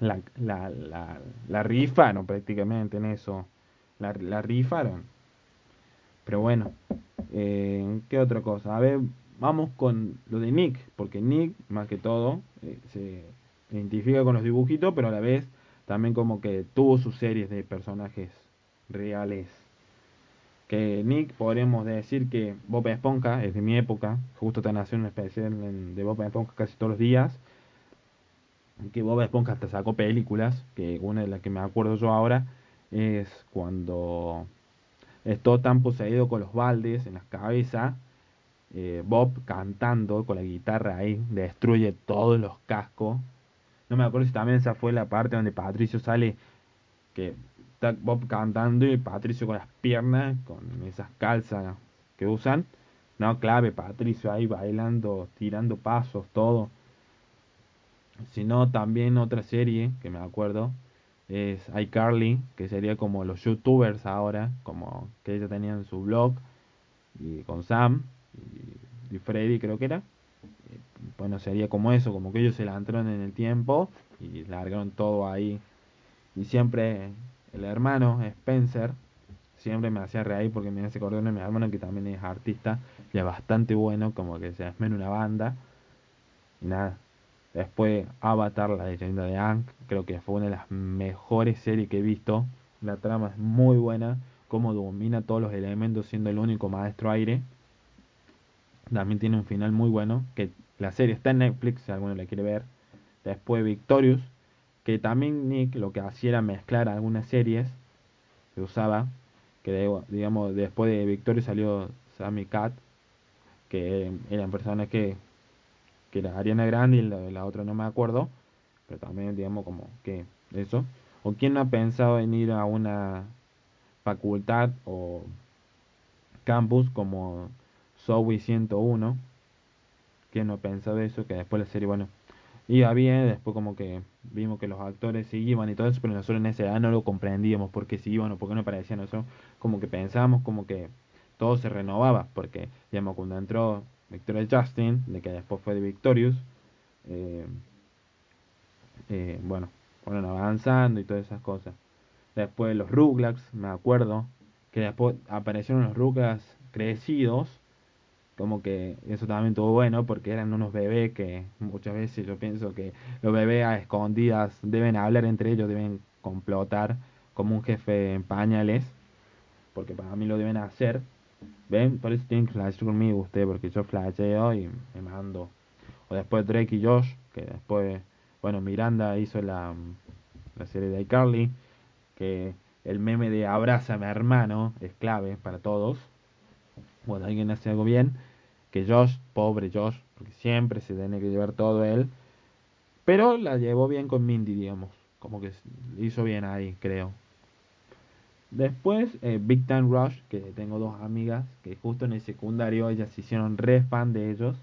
La, la, la, la rifaron prácticamente en eso. La, la rifaron. Pero bueno, eh, ¿qué otra cosa? A ver, vamos con lo de Nick, porque Nick, más que todo, eh, se identifica con los dibujitos, pero a la vez también como que tuvo sus series de personajes reales. Que Nick, podríamos decir que Bob Esponja es de mi época, justo está nació un especial de Bob Esponja casi todos los días. Que Bob Esponja hasta sacó películas, que una de las que me acuerdo yo ahora es cuando es todo tan poseído con los baldes en la cabeza. Eh, Bob cantando con la guitarra ahí, destruye todos los cascos no me acuerdo si también esa fue la parte donde Patricio sale, que está Bob cantando y Patricio con las piernas, con esas calzas que usan. No, clave, Patricio ahí bailando, tirando pasos, todo. Sino también otra serie que me acuerdo es iCarly, que sería como los youtubers ahora, como que ellos tenían su blog, y con Sam y Freddy creo que era bueno, sería como eso, como que ellos se lanzaron en el tiempo y largaron todo ahí. Y siempre el hermano Spencer, siempre me hacía reír porque me hace acordar de mi hermano que también es artista y es bastante bueno, como que se en una banda. Y nada. Después Avatar, la leyenda de Aang, creo que fue una de las mejores series que he visto. La trama es muy buena, como domina todos los elementos siendo el único maestro aire. También tiene un final muy bueno, que la serie está en Netflix, si alguno la quiere ver. Después Victorious, que también Nick lo que hacía era mezclar algunas series que usaba, que digamos después de Victorious salió Sammy Cat, que eran personas que, que era Ariana Grande y la, otra no me acuerdo, pero también digamos como que eso. ¿O quién no ha pensado en ir a una facultad o campus como Zoe 101. Que no pensaba eso, que después la serie, bueno, iba bien, después como que vimos que los actores se iban y todo eso, pero nosotros en esa edad no lo comprendíamos por qué se iban o por qué no aparecían nosotros, como que pensábamos como que todo se renovaba, porque digamos cuando entró Victoria Justin, de que después fue de Victorious, eh, eh, bueno, fueron avanzando y todas esas cosas. Después los Rugrats, me acuerdo, que después aparecieron los Rugrats crecidos como que eso también estuvo bueno porque eran unos bebés que muchas veces yo pienso que los bebés a escondidas deben hablar entre ellos, deben complotar como un jefe en pañales, porque para mí lo deben hacer. ¿Ven? Por eso tienen que flashear conmigo usted, porque yo flasheo y me mando. O después Drake y Josh, que después, bueno, Miranda hizo la, la serie de iCarly, que el meme de abrázame hermano es clave para todos. Bueno, alguien hace algo bien, que Josh, pobre Josh, porque siempre se tiene que llevar todo él, pero la llevó bien con Mindy, digamos, como que hizo bien ahí, creo. Después, eh, Big Time Rush, que tengo dos amigas que justo en el secundario ellas se hicieron re fan de ellos.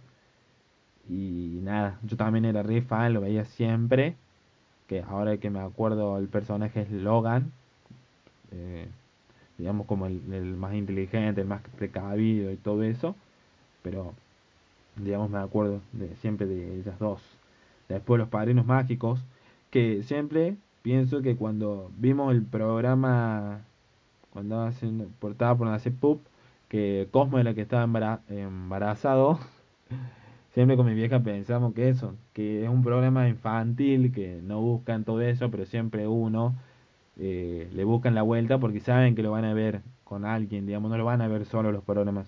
Y nada, yo también era re fan, lo veía siempre. Que ahora que me acuerdo, el personaje es Logan. Eh, digamos como el, más inteligente, el más precavido y todo eso. Pero, digamos, me acuerdo de, siempre de ellas dos. Después los padrinos mágicos, que siempre pienso que cuando vimos el programa cuando hacen, portada por hacer pup, que Cosmo era el que estaba embarazado. Siempre con mi vieja pensamos que eso, que es un programa infantil, que no buscan todo eso, pero siempre uno eh, le buscan la vuelta porque saben que lo van a ver con alguien, digamos, no lo van a ver solo los programas.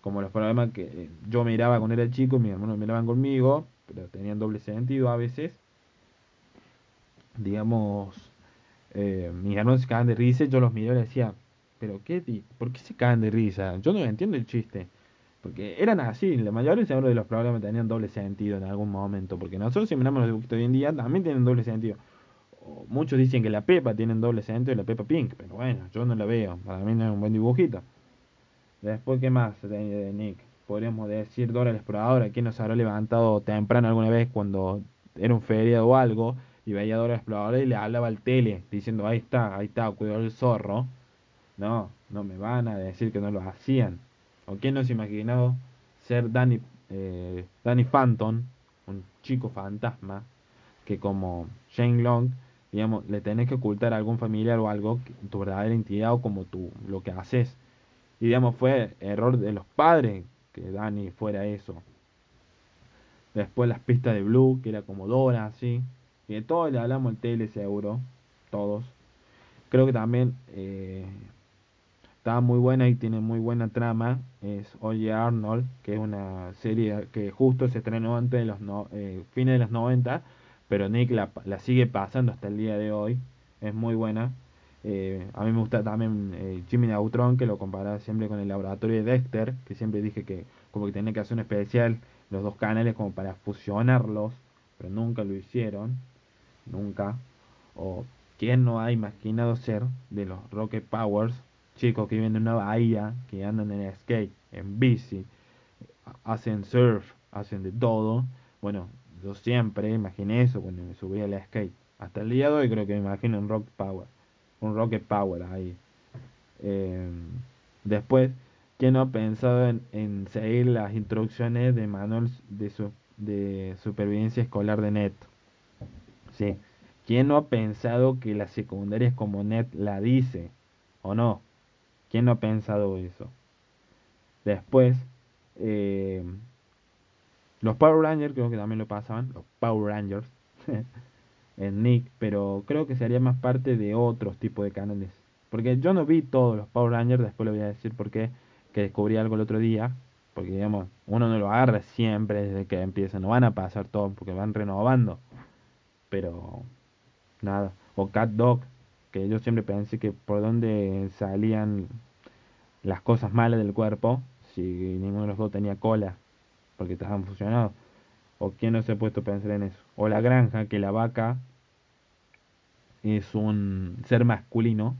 Como los programas que eh, yo miraba cuando era chico mis hermanos miraban conmigo, pero tenían doble sentido a veces. Digamos, eh, mis hermanos se cagaban de risa, yo los miraba y les decía, pero qué, ¿por qué se cagan de risa? Yo no entiendo el chiste. Porque eran así, la mayoría de los programas tenían doble sentido en algún momento. Porque nosotros si miramos los dibujitos hoy en día también tienen doble sentido. muchos dicen que la Pepa tiene doble sentido y la Pepa Pink, pero bueno, yo no la veo. Para mí no es un buen dibujito. Después, ¿qué más de Nick? Podríamos decir Dora la Exploradora. ¿Quién nos habrá levantado temprano alguna vez cuando era un feriado o algo? Y veía a Dora Exploradora y le hablaba al tele diciendo ahí está, ahí está, cuidado el zorro. No, no me van a decir que no lo hacían. ¿O quién nos imaginado ser Danny, eh, Danny Phantom, un chico fantasma, que como Shane Long, digamos, le tenés que ocultar a algún familiar o algo, tu verdadera identidad o como tú, lo que haces. Y digamos, fue error de los padres que Danny fuera eso. Después las pistas de Blue, que era como Dora, así. Y de todos le hablamos el tele seguro, todos. Creo que también eh, está muy buena y tiene muy buena trama. Es Oye Arnold, que es una serie que justo se estrenó antes de los eh, fines de los 90, pero Nick la, sigue pasando hasta el día de hoy. Es muy buena. Eh, a mí me gusta también Jimmy Neutron, que lo comparaba siempre con el laboratorio de Dexter, que siempre dije que como que tenía que hacer un especial los dos canales como para fusionarlos, pero nunca lo hicieron nunca. O quién no ha imaginado ser de los Rocket Powers, chicos que viven en una bahía, que andan en skate, en bici, hacen surf, hacen de todo. Bueno, yo siempre imaginé eso cuando me subí al skate. Hasta el día de hoy creo que me imagino un Rocket Power. Un Rocket Power ahí. Em, después, ¿quién no ha pensado en, en seguir las instrucciones de manual de, su, de supervivencia escolar de Neto? Sí. ¿Quién no ha pensado que la secundaria es como Net la dice? ¿O no? ¿Quién no ha pensado eso? Después, eh, los Power Rangers creo que también lo pasaban, los Power Rangers, en Nick, pero creo que sería más parte de otros tipos de canales. Porque yo no vi todos los Power Rangers, después le voy a decir por qué, que descubrí algo el otro día, porque digamos, uno no lo agarra siempre desde que empieza, no van a pasar todos porque van renovando pero nada. O Cat Dog, que yo siempre pensé que por dónde salían las cosas malas del cuerpo, si ninguno de los dos tenía cola, porque estaban fusionados. O quién no se ha puesto a pensar en eso. O la granja, que la vaca es un ser masculino,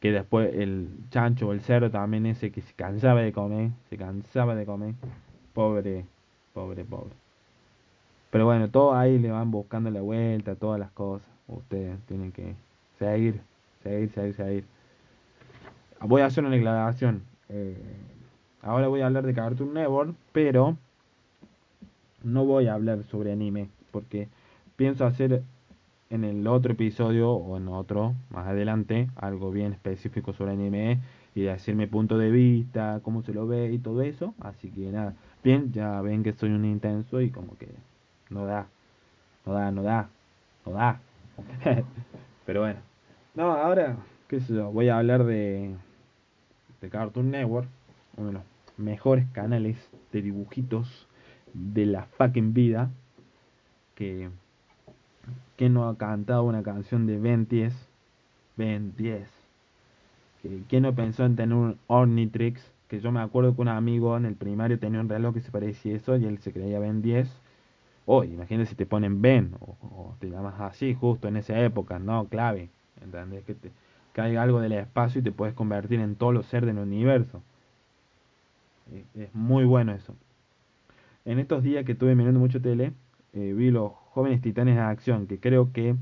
que después el chancho o el cerdo también ese que se cansaba de comer, se cansaba de comer. Pobre, pobre, pobre. Pero bueno, todo ahí le van buscando la vuelta, todas las cosas. Ustedes tienen que seguir, seguir, seguir, seguir. Voy a hacer una declaración. Eh, ahora voy a hablar de Cartoon Network, pero no voy a hablar sobre anime, porque pienso hacer en el otro episodio o en otro más adelante algo bien específico sobre anime y decir mi punto de vista, cómo se lo ve y todo eso. Así que nada, bien, ya ven que soy un intenso y como que no da, no da, no da, no da. Pero bueno, no, ahora, qué sé yo, voy a hablar de, de Cartoon Network, uno de los mejores canales de dibujitos de la fucking vida. Que, que no ha cantado una canción de Ben 10? Ben 10 ¿Quién no pensó en tener un Ornitrix? Que yo me acuerdo que un amigo en el primario tenía un reloj que se parecía a eso y él se creía Ben 10. Oh, imagínate si te ponen Ben o, te llamas así justo en esa época, no, clave. ¿Entendés? Que te cae algo del espacio y te puedes convertir en todos los seres del universo. Es muy bueno eso. En estos días que estuve mirando mucho tele, eh, vi los jóvenes titanes de acción, que creo que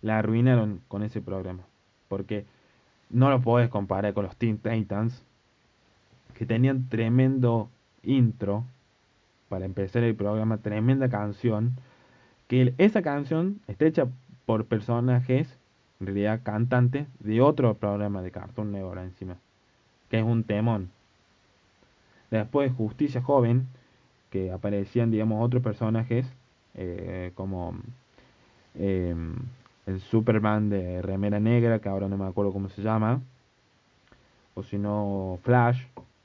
la arruinaron con ese programa. Porque no lo puedes comparar con los Teen Titans, que tenían tremendo intro para empezar el programa, tremenda canción, que esa canción está hecha por personajes, en realidad cantantes, de otro programa de Cartoon Network encima, que es un temón. Después Justicia Joven, que aparecían, digamos, otros personajes, eh, como eh, el Superman de remera negra, que ahora no me acuerdo cómo se llama, o si no Flash,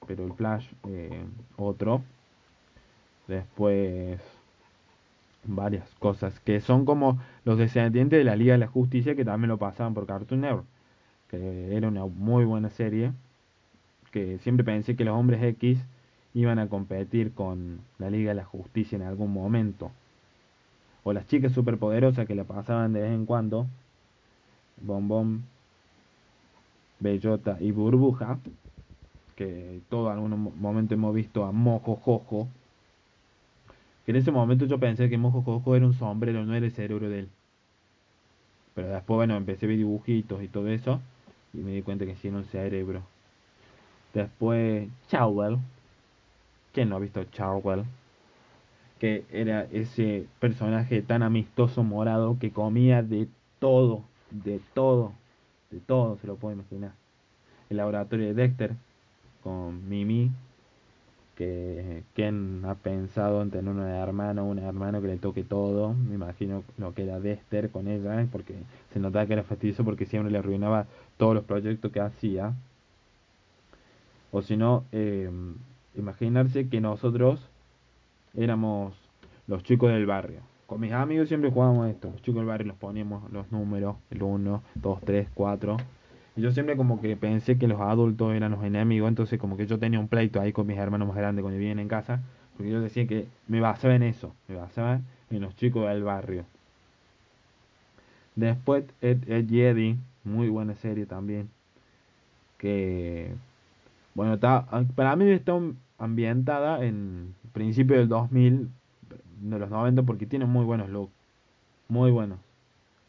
pero el Flash eh, otro. Después varias cosas que son como los descendientes de la Liga de la Justicia que también lo pasaban por Cartoon Network, que era una muy buena serie, que siempre pensé que los hombres X iban a competir con la Liga de la Justicia en algún momento. O las chicas superpoderosas que la pasaban de vez en cuando, Bombón, Bellota y Burbuja, que todo algún momento hemos visto a Mojo Jojo, en ese momento yo pensé que Mojo Jojo era un sombrero, no era el cerebro de él. Pero después, bueno, empecé a ver dibujitos y todo eso, y me di cuenta que sí era un cerebro. Después, Chowell. ¿Quién no ha visto Chowell? que era ese personaje tan amistoso morado que comía de todo, de todo, de todo, se lo puedo imaginar. El laboratorio de Dexter con Mimi, que quien ha pensado en tener una hermana o un hermano que le toque todo, me imagino lo que era Dexter con ella, porque se notaba que era fastidioso porque siempre le arruinaba todos los proyectos que hacía. O si no, eh, imaginarse que nosotros éramos los chicos del barrio. Con mis amigos siempre jugábamos esto. Los chicos del barrio los poníamos los números, el 1, 2, 3, 4. Y yo siempre como que pensé que los adultos eran los enemigos, entonces como que yo tenía un pleito ahí con mis hermanos más grandes cuando vivían en casa, porque yo decía que me basaba en eso, me basaba en los chicos del barrio. Después Ed, Ed muy buena serie también, que bueno, está, para mí está ambientada en principio del 2000, de los 90, porque tiene muy buenos looks. Muy buenos,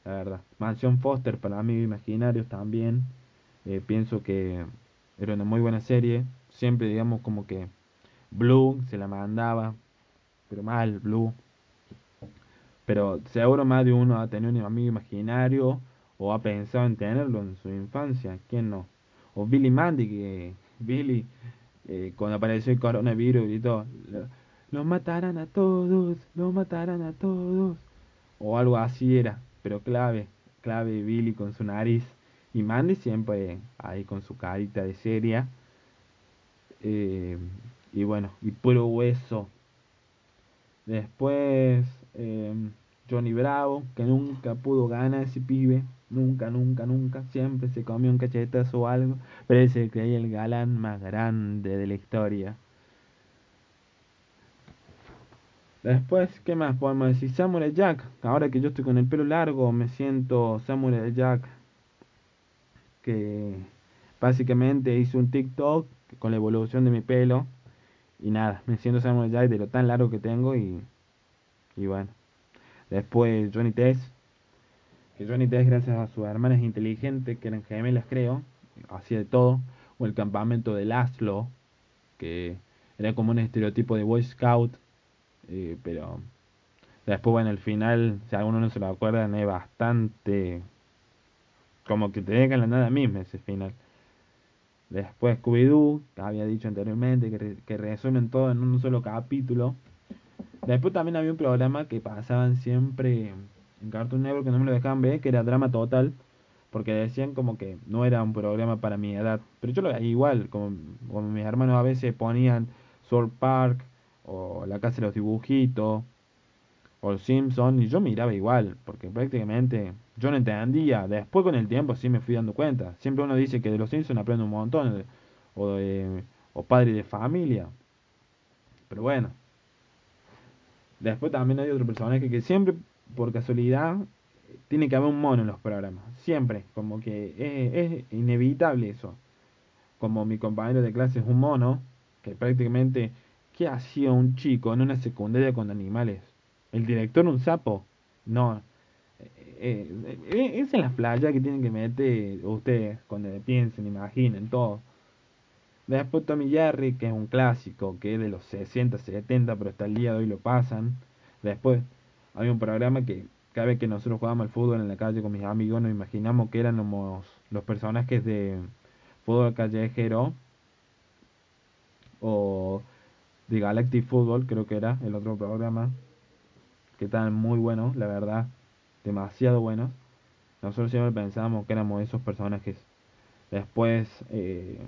la verdad. Mansión Foster, para mí, Imaginarios también. Eh, pienso que era una muy buena serie. Siempre, digamos, como que Blue se la mandaba, pero mal, Blue. Pero seguro más de uno ha tenido un amigo imaginario o ha pensado en tenerlo en su infancia. ¿Quién no? O Billy Mandy, que Billy eh, cuando apareció el coronavirus todo, los matarán a todos, los matarán a todos. O algo así era, pero clave, clave Billy con su nariz. Y Mandy siempre ahí con su carita de seria. Eh, y bueno, y puro hueso. Después eh, Johnny Bravo, que nunca pudo ganar ese pibe. Nunca, nunca, nunca. Siempre se comió un cachetazo o algo. Pero ese se creía el galán más grande de la historia. Después, ¿qué más podemos decir? Samurai Jack. Ahora que yo estoy con el pelo largo, me siento Samurai Jack. Que básicamente hice un TikTok con la evolución de mi pelo. Y nada, me siento Samurai Jack de lo tan largo que tengo y, y bueno. Después Johnny Test. Que Johnny Test, gracias a sus hermanas inteligentes, que eran gemelas, creo, hacía de todo. O el campamento de Laszlo, que era como un estereotipo de Boy Scout eh, pero después, bueno, el final, si alguno no se lo acuerdan, es bastante. Como que te deja la nada misma ese final. Después Scooby-Doo, que había dicho anteriormente, que, que resumen todo en un solo capítulo. Después también había un programa que pasaban siempre en Cartoon Network que no me lo dejaban ver, que era Drama Total, porque decían como que no era un programa para mi edad. Pero yo lo veía igual, como, mis hermanos a veces ponían Sword Park o La Casa de los Dibujitos o Los Simpsons y yo miraba igual, porque prácticamente yo no entendía. Después con el tiempo sí me fui dando cuenta. Siempre uno dice que de Los Simpsons aprende un montón, o, de, o Padre de Familia. Pero bueno. Después también hay otro personaje que siempre, por casualidad, tiene que haber un mono en los programas. Siempre. Como que es, es inevitable eso. Como mi compañero de clase es un mono, que prácticamente, ¿qué hacía un chico en una secundaria con animales? ¿El director un sapo? No. Eh, eh, eh, es en las playas que tienen que meter ustedes cuando piensen, imaginen todo. Después Tommy Jerry, que es un clásico, que es de los 60, 70, pero hasta el día de hoy lo pasan. Después hay un programa que cada vez que nosotros jugábamos al fútbol en la calle con mis amigos nos imaginamos que eran los, los personajes de fútbol callejero o de Galactic Football, creo que era el otro programa, que estaban muy buenos, la verdad, demasiado buenos. Nosotros siempre pensábamos que éramos esos personajes. Después, eh,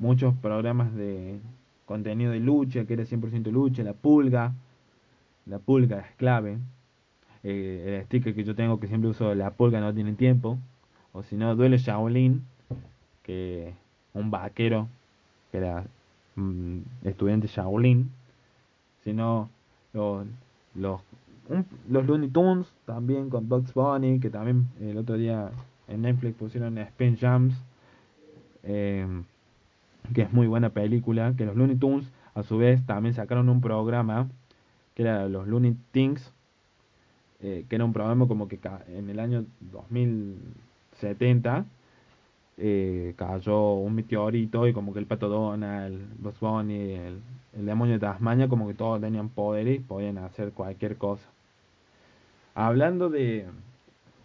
muchos programas de contenido de lucha, que era 100% lucha, la pulga, la pulga es clave. Eh, el sticker que yo tengo que siempre uso, la pulga no tiene tiempo. O si no, duele Shaolin, que un vaquero, que era mm, estudiante Shaolin. Si no, los, los, los Looney Tunes también con Bugs Bunny, que también el otro día en Netflix pusieron Spin Jams. Eh, que es muy buena película, que los Looney Tunes a su vez también sacaron un programa que era los Looney Things, eh, que era un programa como que en el año 2070 eh, cayó un meteorito y como que el pato Donald, Bugs Bunny, el, el demonio de Tasmania, como que todos tenían poderes y podían hacer cualquier cosa. Hablando de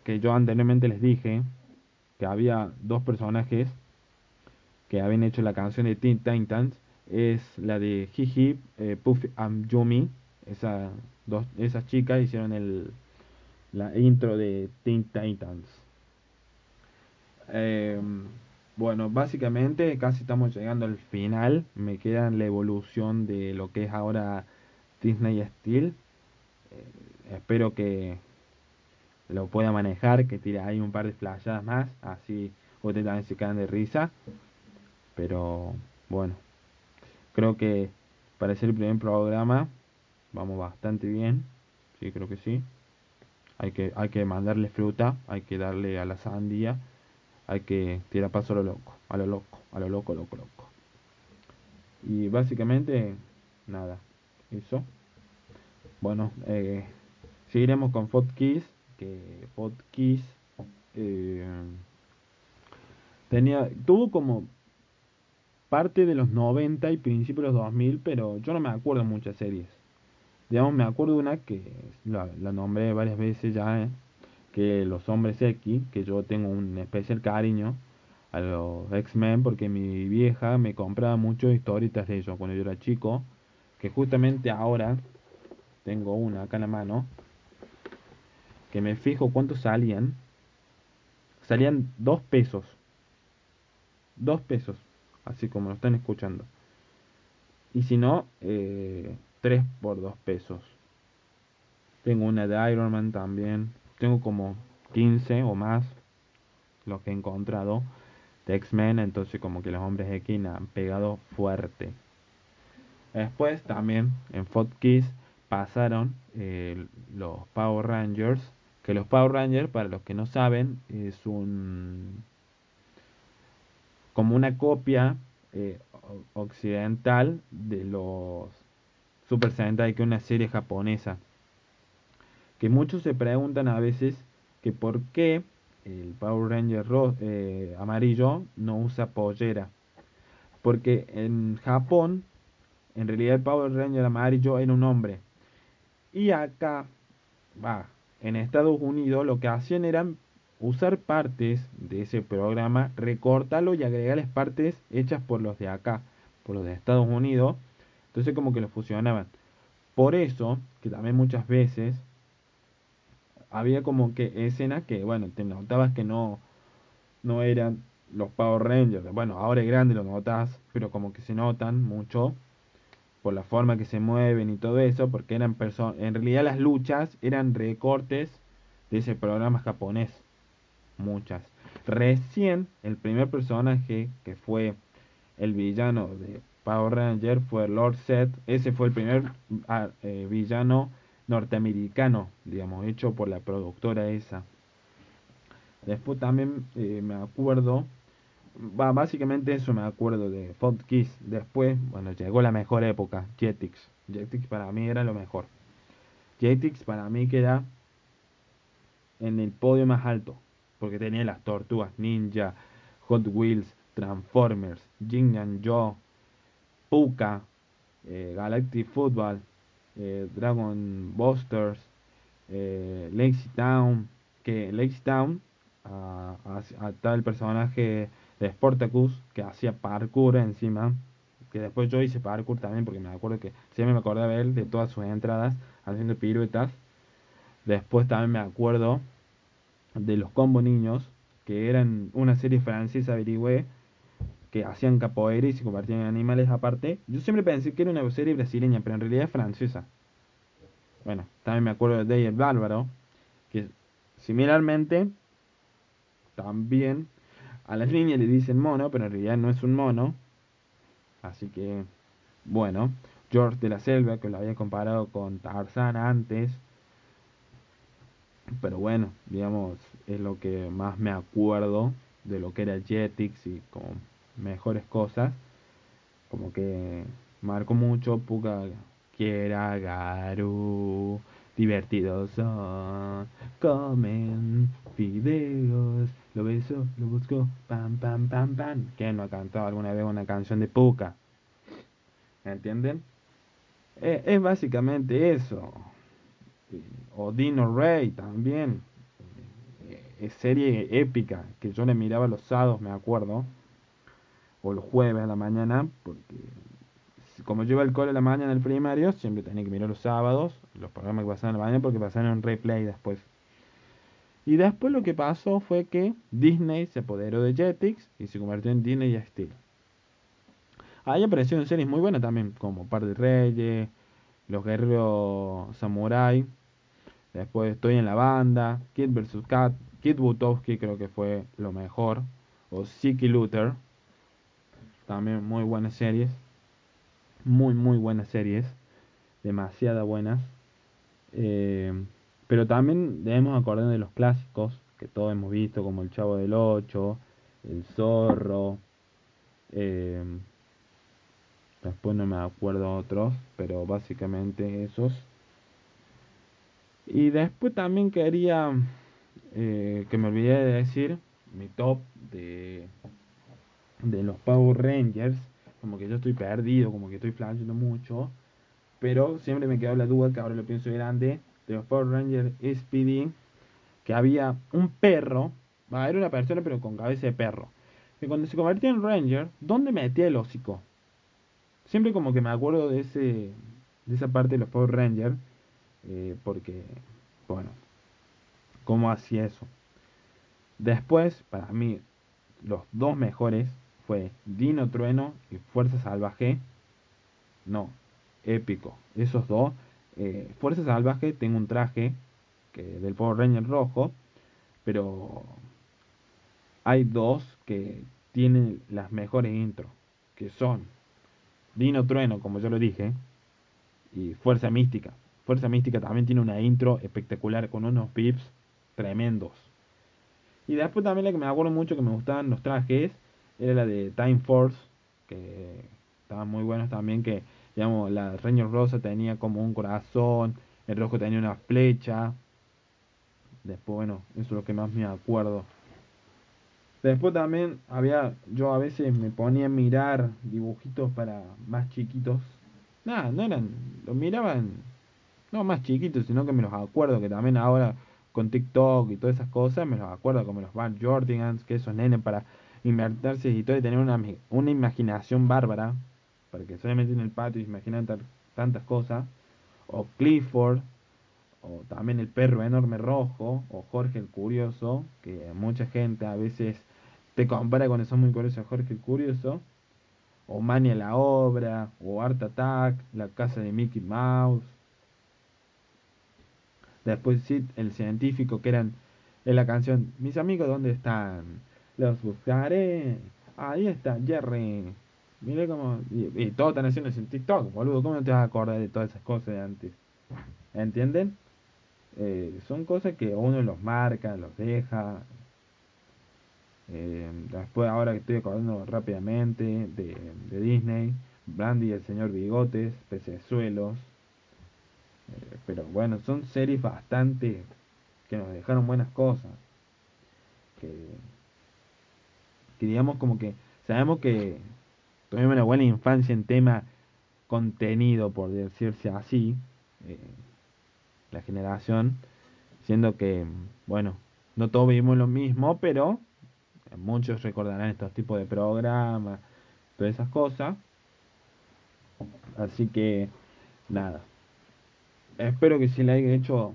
que yo anteriormente les dije que había dos personajes que habían hecho la canción de Teen Titans es la de Hiji, eh, Puff and Yumi. Esa, dos, esas chicas hicieron el, la intro de Teen Titans. Em, bueno, básicamente casi estamos llegando al final. Me queda la evolución de lo que es ahora Disney Steel. Eh, espero que lo pueda manejar, que tire ahí un par de flashadas más. Así ustedes también se quedan de risa. Pero bueno, creo que para ser el primer programa vamos bastante bien. Sí, creo que sí. Hay que, hay que mandarle fruta, hay que darle a la sandía, hay que tirar paso a lo loco, a lo loco, a lo loco, loco, loco. Y básicamente, nada, eso. Bueno, eh, seguiremos con Fotkiss, que Fotkiss eh, tenía, tuvo como parte de los 90 y principios de los 2000, pero yo no me acuerdo muchas series. Digamos, me acuerdo de una que la, nombré varias veces ya, ¿eh? Que Los Hombres X, que yo tengo un especial cariño a los X-Men porque mi vieja me compraba muchas historietas de ellos cuando yo era chico, que justamente ahora tengo una acá en la mano, que me fijo cuántos salían. Salían dos pesos. Dos pesos así como lo están escuchando. Y si no, eh, 3 por 2 pesos. Tengo una de Iron Man también. Tengo como 15 o más lo que he encontrado de X-Men. Entonces como que los hombres X han pegado fuerte. Después también en Kiss pasaron eh, los Power Rangers. Que los Power Rangers, para los que no saben, es un como una copia eh, occidental de los Super Sentai, que es una serie japonesa. Que muchos se preguntan a veces que por qué el Power Ranger eh, amarillo no usa pollera. Porque en Japón, en realidad el Power Ranger amarillo era un hombre. Y acá, va, en Estados Unidos lo que hacían eran usar partes de ese programa, recortarlo y agregarles partes hechas por los de acá, por los de Estados Unidos. Entonces como que lo fusionaban. Por eso, que también muchas veces había como que escenas que, bueno, te notabas que no, no eran los Power Rangers. Bueno, ahora es grande lo notas, pero como que se notan mucho por la forma que se mueven y todo eso, porque eran personas, en realidad las luchas eran recortes de ese programa japonés. Muchas. Recién el primer personaje que fue el villano de Power Ranger fue Lord Set. Ese fue el primer ah, eh, villano norteamericano, digamos, hecho por la productora esa. Después también eh, me acuerdo, básicamente eso me acuerdo de Fox Kiss. Después, bueno, llegó la mejor época, Jetix. Jetix para mí era lo mejor. Jetix para mí queda en el podio más alto, porque tenía las tortugas ninja, Hot Wheels, Transformers, Jin and Joe, Puka, eh, Galactic Football, eh, Dragon Busters, eh, Town, que Lazy Town tal el personaje de Sportacus que hacía parkour encima, que después yo hice parkour también porque me acuerdo que siempre me acordaba de él de todas sus entradas haciendo piruetas. Después también me acuerdo de los Combo Niños, que eran una serie francesa, averigüé, hacían capoeira y se convertían en animales aparte. Yo siempre pensé que era una serie brasileña, pero en realidad es francesa. Bueno, también me acuerdo de Day el Bárbaro, que similarmente también a las niñas le dicen mono, pero en realidad no es un mono. Así que, bueno, George de la Selva, que lo había comparado con Tarzan antes. Pero bueno, digamos, es lo que más me acuerdo de lo que era Jetix y como mejores cosas. Como que marcó mucho, Puka quiera Garu, divertidos son, comen fideos, lo beso, lo busco, pam, pam, pam, pam. ¿Quién no ha cantado alguna vez una canción de Puka? ¿Entienden? Eh, es básicamente eso. O Dino Rey también. Eh, es serie épica que yo le miraba los sábados, me acuerdo o los jueves a la mañana, porque como iba al cole a la mañana en el primario, siempre tenía que mirar los sábados, los programas que pasaban a la mañana, porque pasaron en replay después. Y después lo que pasó fue que Disney se apoderó de Jetix y se convirtió en Disney y Steel. Ahí aparecieron series muy buenas también, como Par de Reyes, Los Guerreros Samurai. Después Estoy en la Banda, Kid vs. Kat, Kid Butowski creo que fue lo mejor, o Siki Luther. También muy buenas series. Muy, muy buenas series. Demasiadas buenas. Eh, pero también debemos acordar de los clásicos que todos hemos visto, como El Chavo del Ocho, El Zorro. Eh, después no me acuerdo otros, pero básicamente esos. Y después también quería eh, que me olvidé de decir mi top de de los Power Rangers, como que yo estoy perdido, como que estoy flasheando mucho, pero siempre me quedó la duda, que ahora lo pienso grande, de los Power Rangers SPD, que había un perro, era una persona pero con cabeza de perro, que cuando se convertía en Ranger, ¿dónde metía el hocico? Siempre como que me acuerdo de ese de esa parte de los Power Rangers, eh, porque, bueno, ¿cómo hacía eso? Después, para mí, los dos mejores fue Dino Trueno y Fuerza Salvaje. No, épico. Esos dos. Eh, Fuerza Salvaje tengo un traje que, del Power Ranger rojo, pero hay dos que tienen las mejores intros, que son Dino Trueno, como yo lo dije, y Fuerza Mística. Fuerza Mística también tiene una intro espectacular con unos pips tremendos. Y después también la que me acuerdo mucho que me gustaban los trajes era la de Time Force, que estaban muy buenos también, que digamos, la Ranger Rosa tenía como un corazón, el rojo tenía una flecha. Después, bueno, eso es lo que más me acuerdo. Después también había, yo a veces me ponía a mirar dibujitos para más chiquitos. Nada, no eran, los miraban, no más chiquitos, sino que me los acuerdo, que también ahora con TikTok y todas esas cosas, me los acuerdo como los Van Jordigans, que esos nenes para todo y tener una, una imaginación bárbara, para que solamente en el patio imaginan tantas cosas, o Clifford, o también el perro enorme rojo, o Jorge el Curioso, que mucha gente a veces te compara con eso muy curioso a Jorge el Curioso, o Mania la Obra, o Art Attack, La Casa de Mickey Mouse. Después sí, el científico, que eran en la canción, mis amigos, ¿dónde están? Los buscaré. Ahí está, Jerry. Mire cómo. Y, y todos están haciendo en TikTok, boludo. ¿Cómo no te vas a acordar de todas esas cosas de antes? ¿Entienden? Eh, son cosas que uno los marca, los deja. Eh, después, ahora que estoy acordando rápidamente de, de Disney, Brandy y el señor Bigotes, Pecesuelos. Eh, pero bueno, son series bastante que nos dejaron buenas cosas. Que, que digamos como que sabemos que tuvimos una buena infancia en tema contenido, por decirse así, eh, la generación, siendo que, bueno, no todos vivimos lo mismo, pero muchos recordarán estos tipos de programas, todas esas cosas. Así que, nada. Espero que se le haya hecho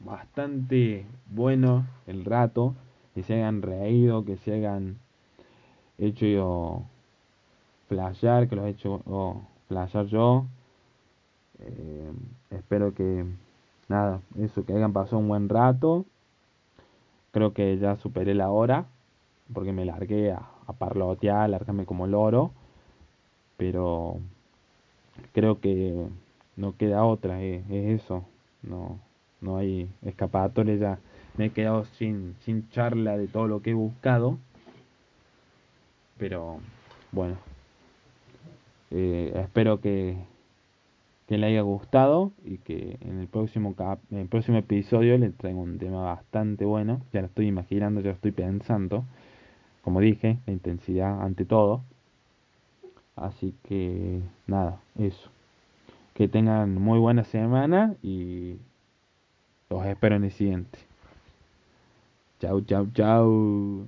bastante bueno el rato, que se hayan reído, que se hayan hecho yo flashear, que lo he hecho oh, flashear yo. Eh, espero que, nada, eso, que hayan pasado un buen rato. Creo que ya superé la hora, porque me largué a, a parlotear, largarme como loro. Pero creo que no queda otra, eh, es eso. No, no hay escapatoria ya. Me he quedado sin, sin charla de todo lo que he buscado. Pero bueno, eh, espero que, le haya gustado y que en el próximo, en el próximo episodio le traiga un tema bastante bueno. Ya lo estoy imaginando, ya lo estoy pensando. Como dije, la intensidad ante todo. Así que nada, eso. Que tengan muy buena semana y los espero en el siguiente. Chau, chau, chau.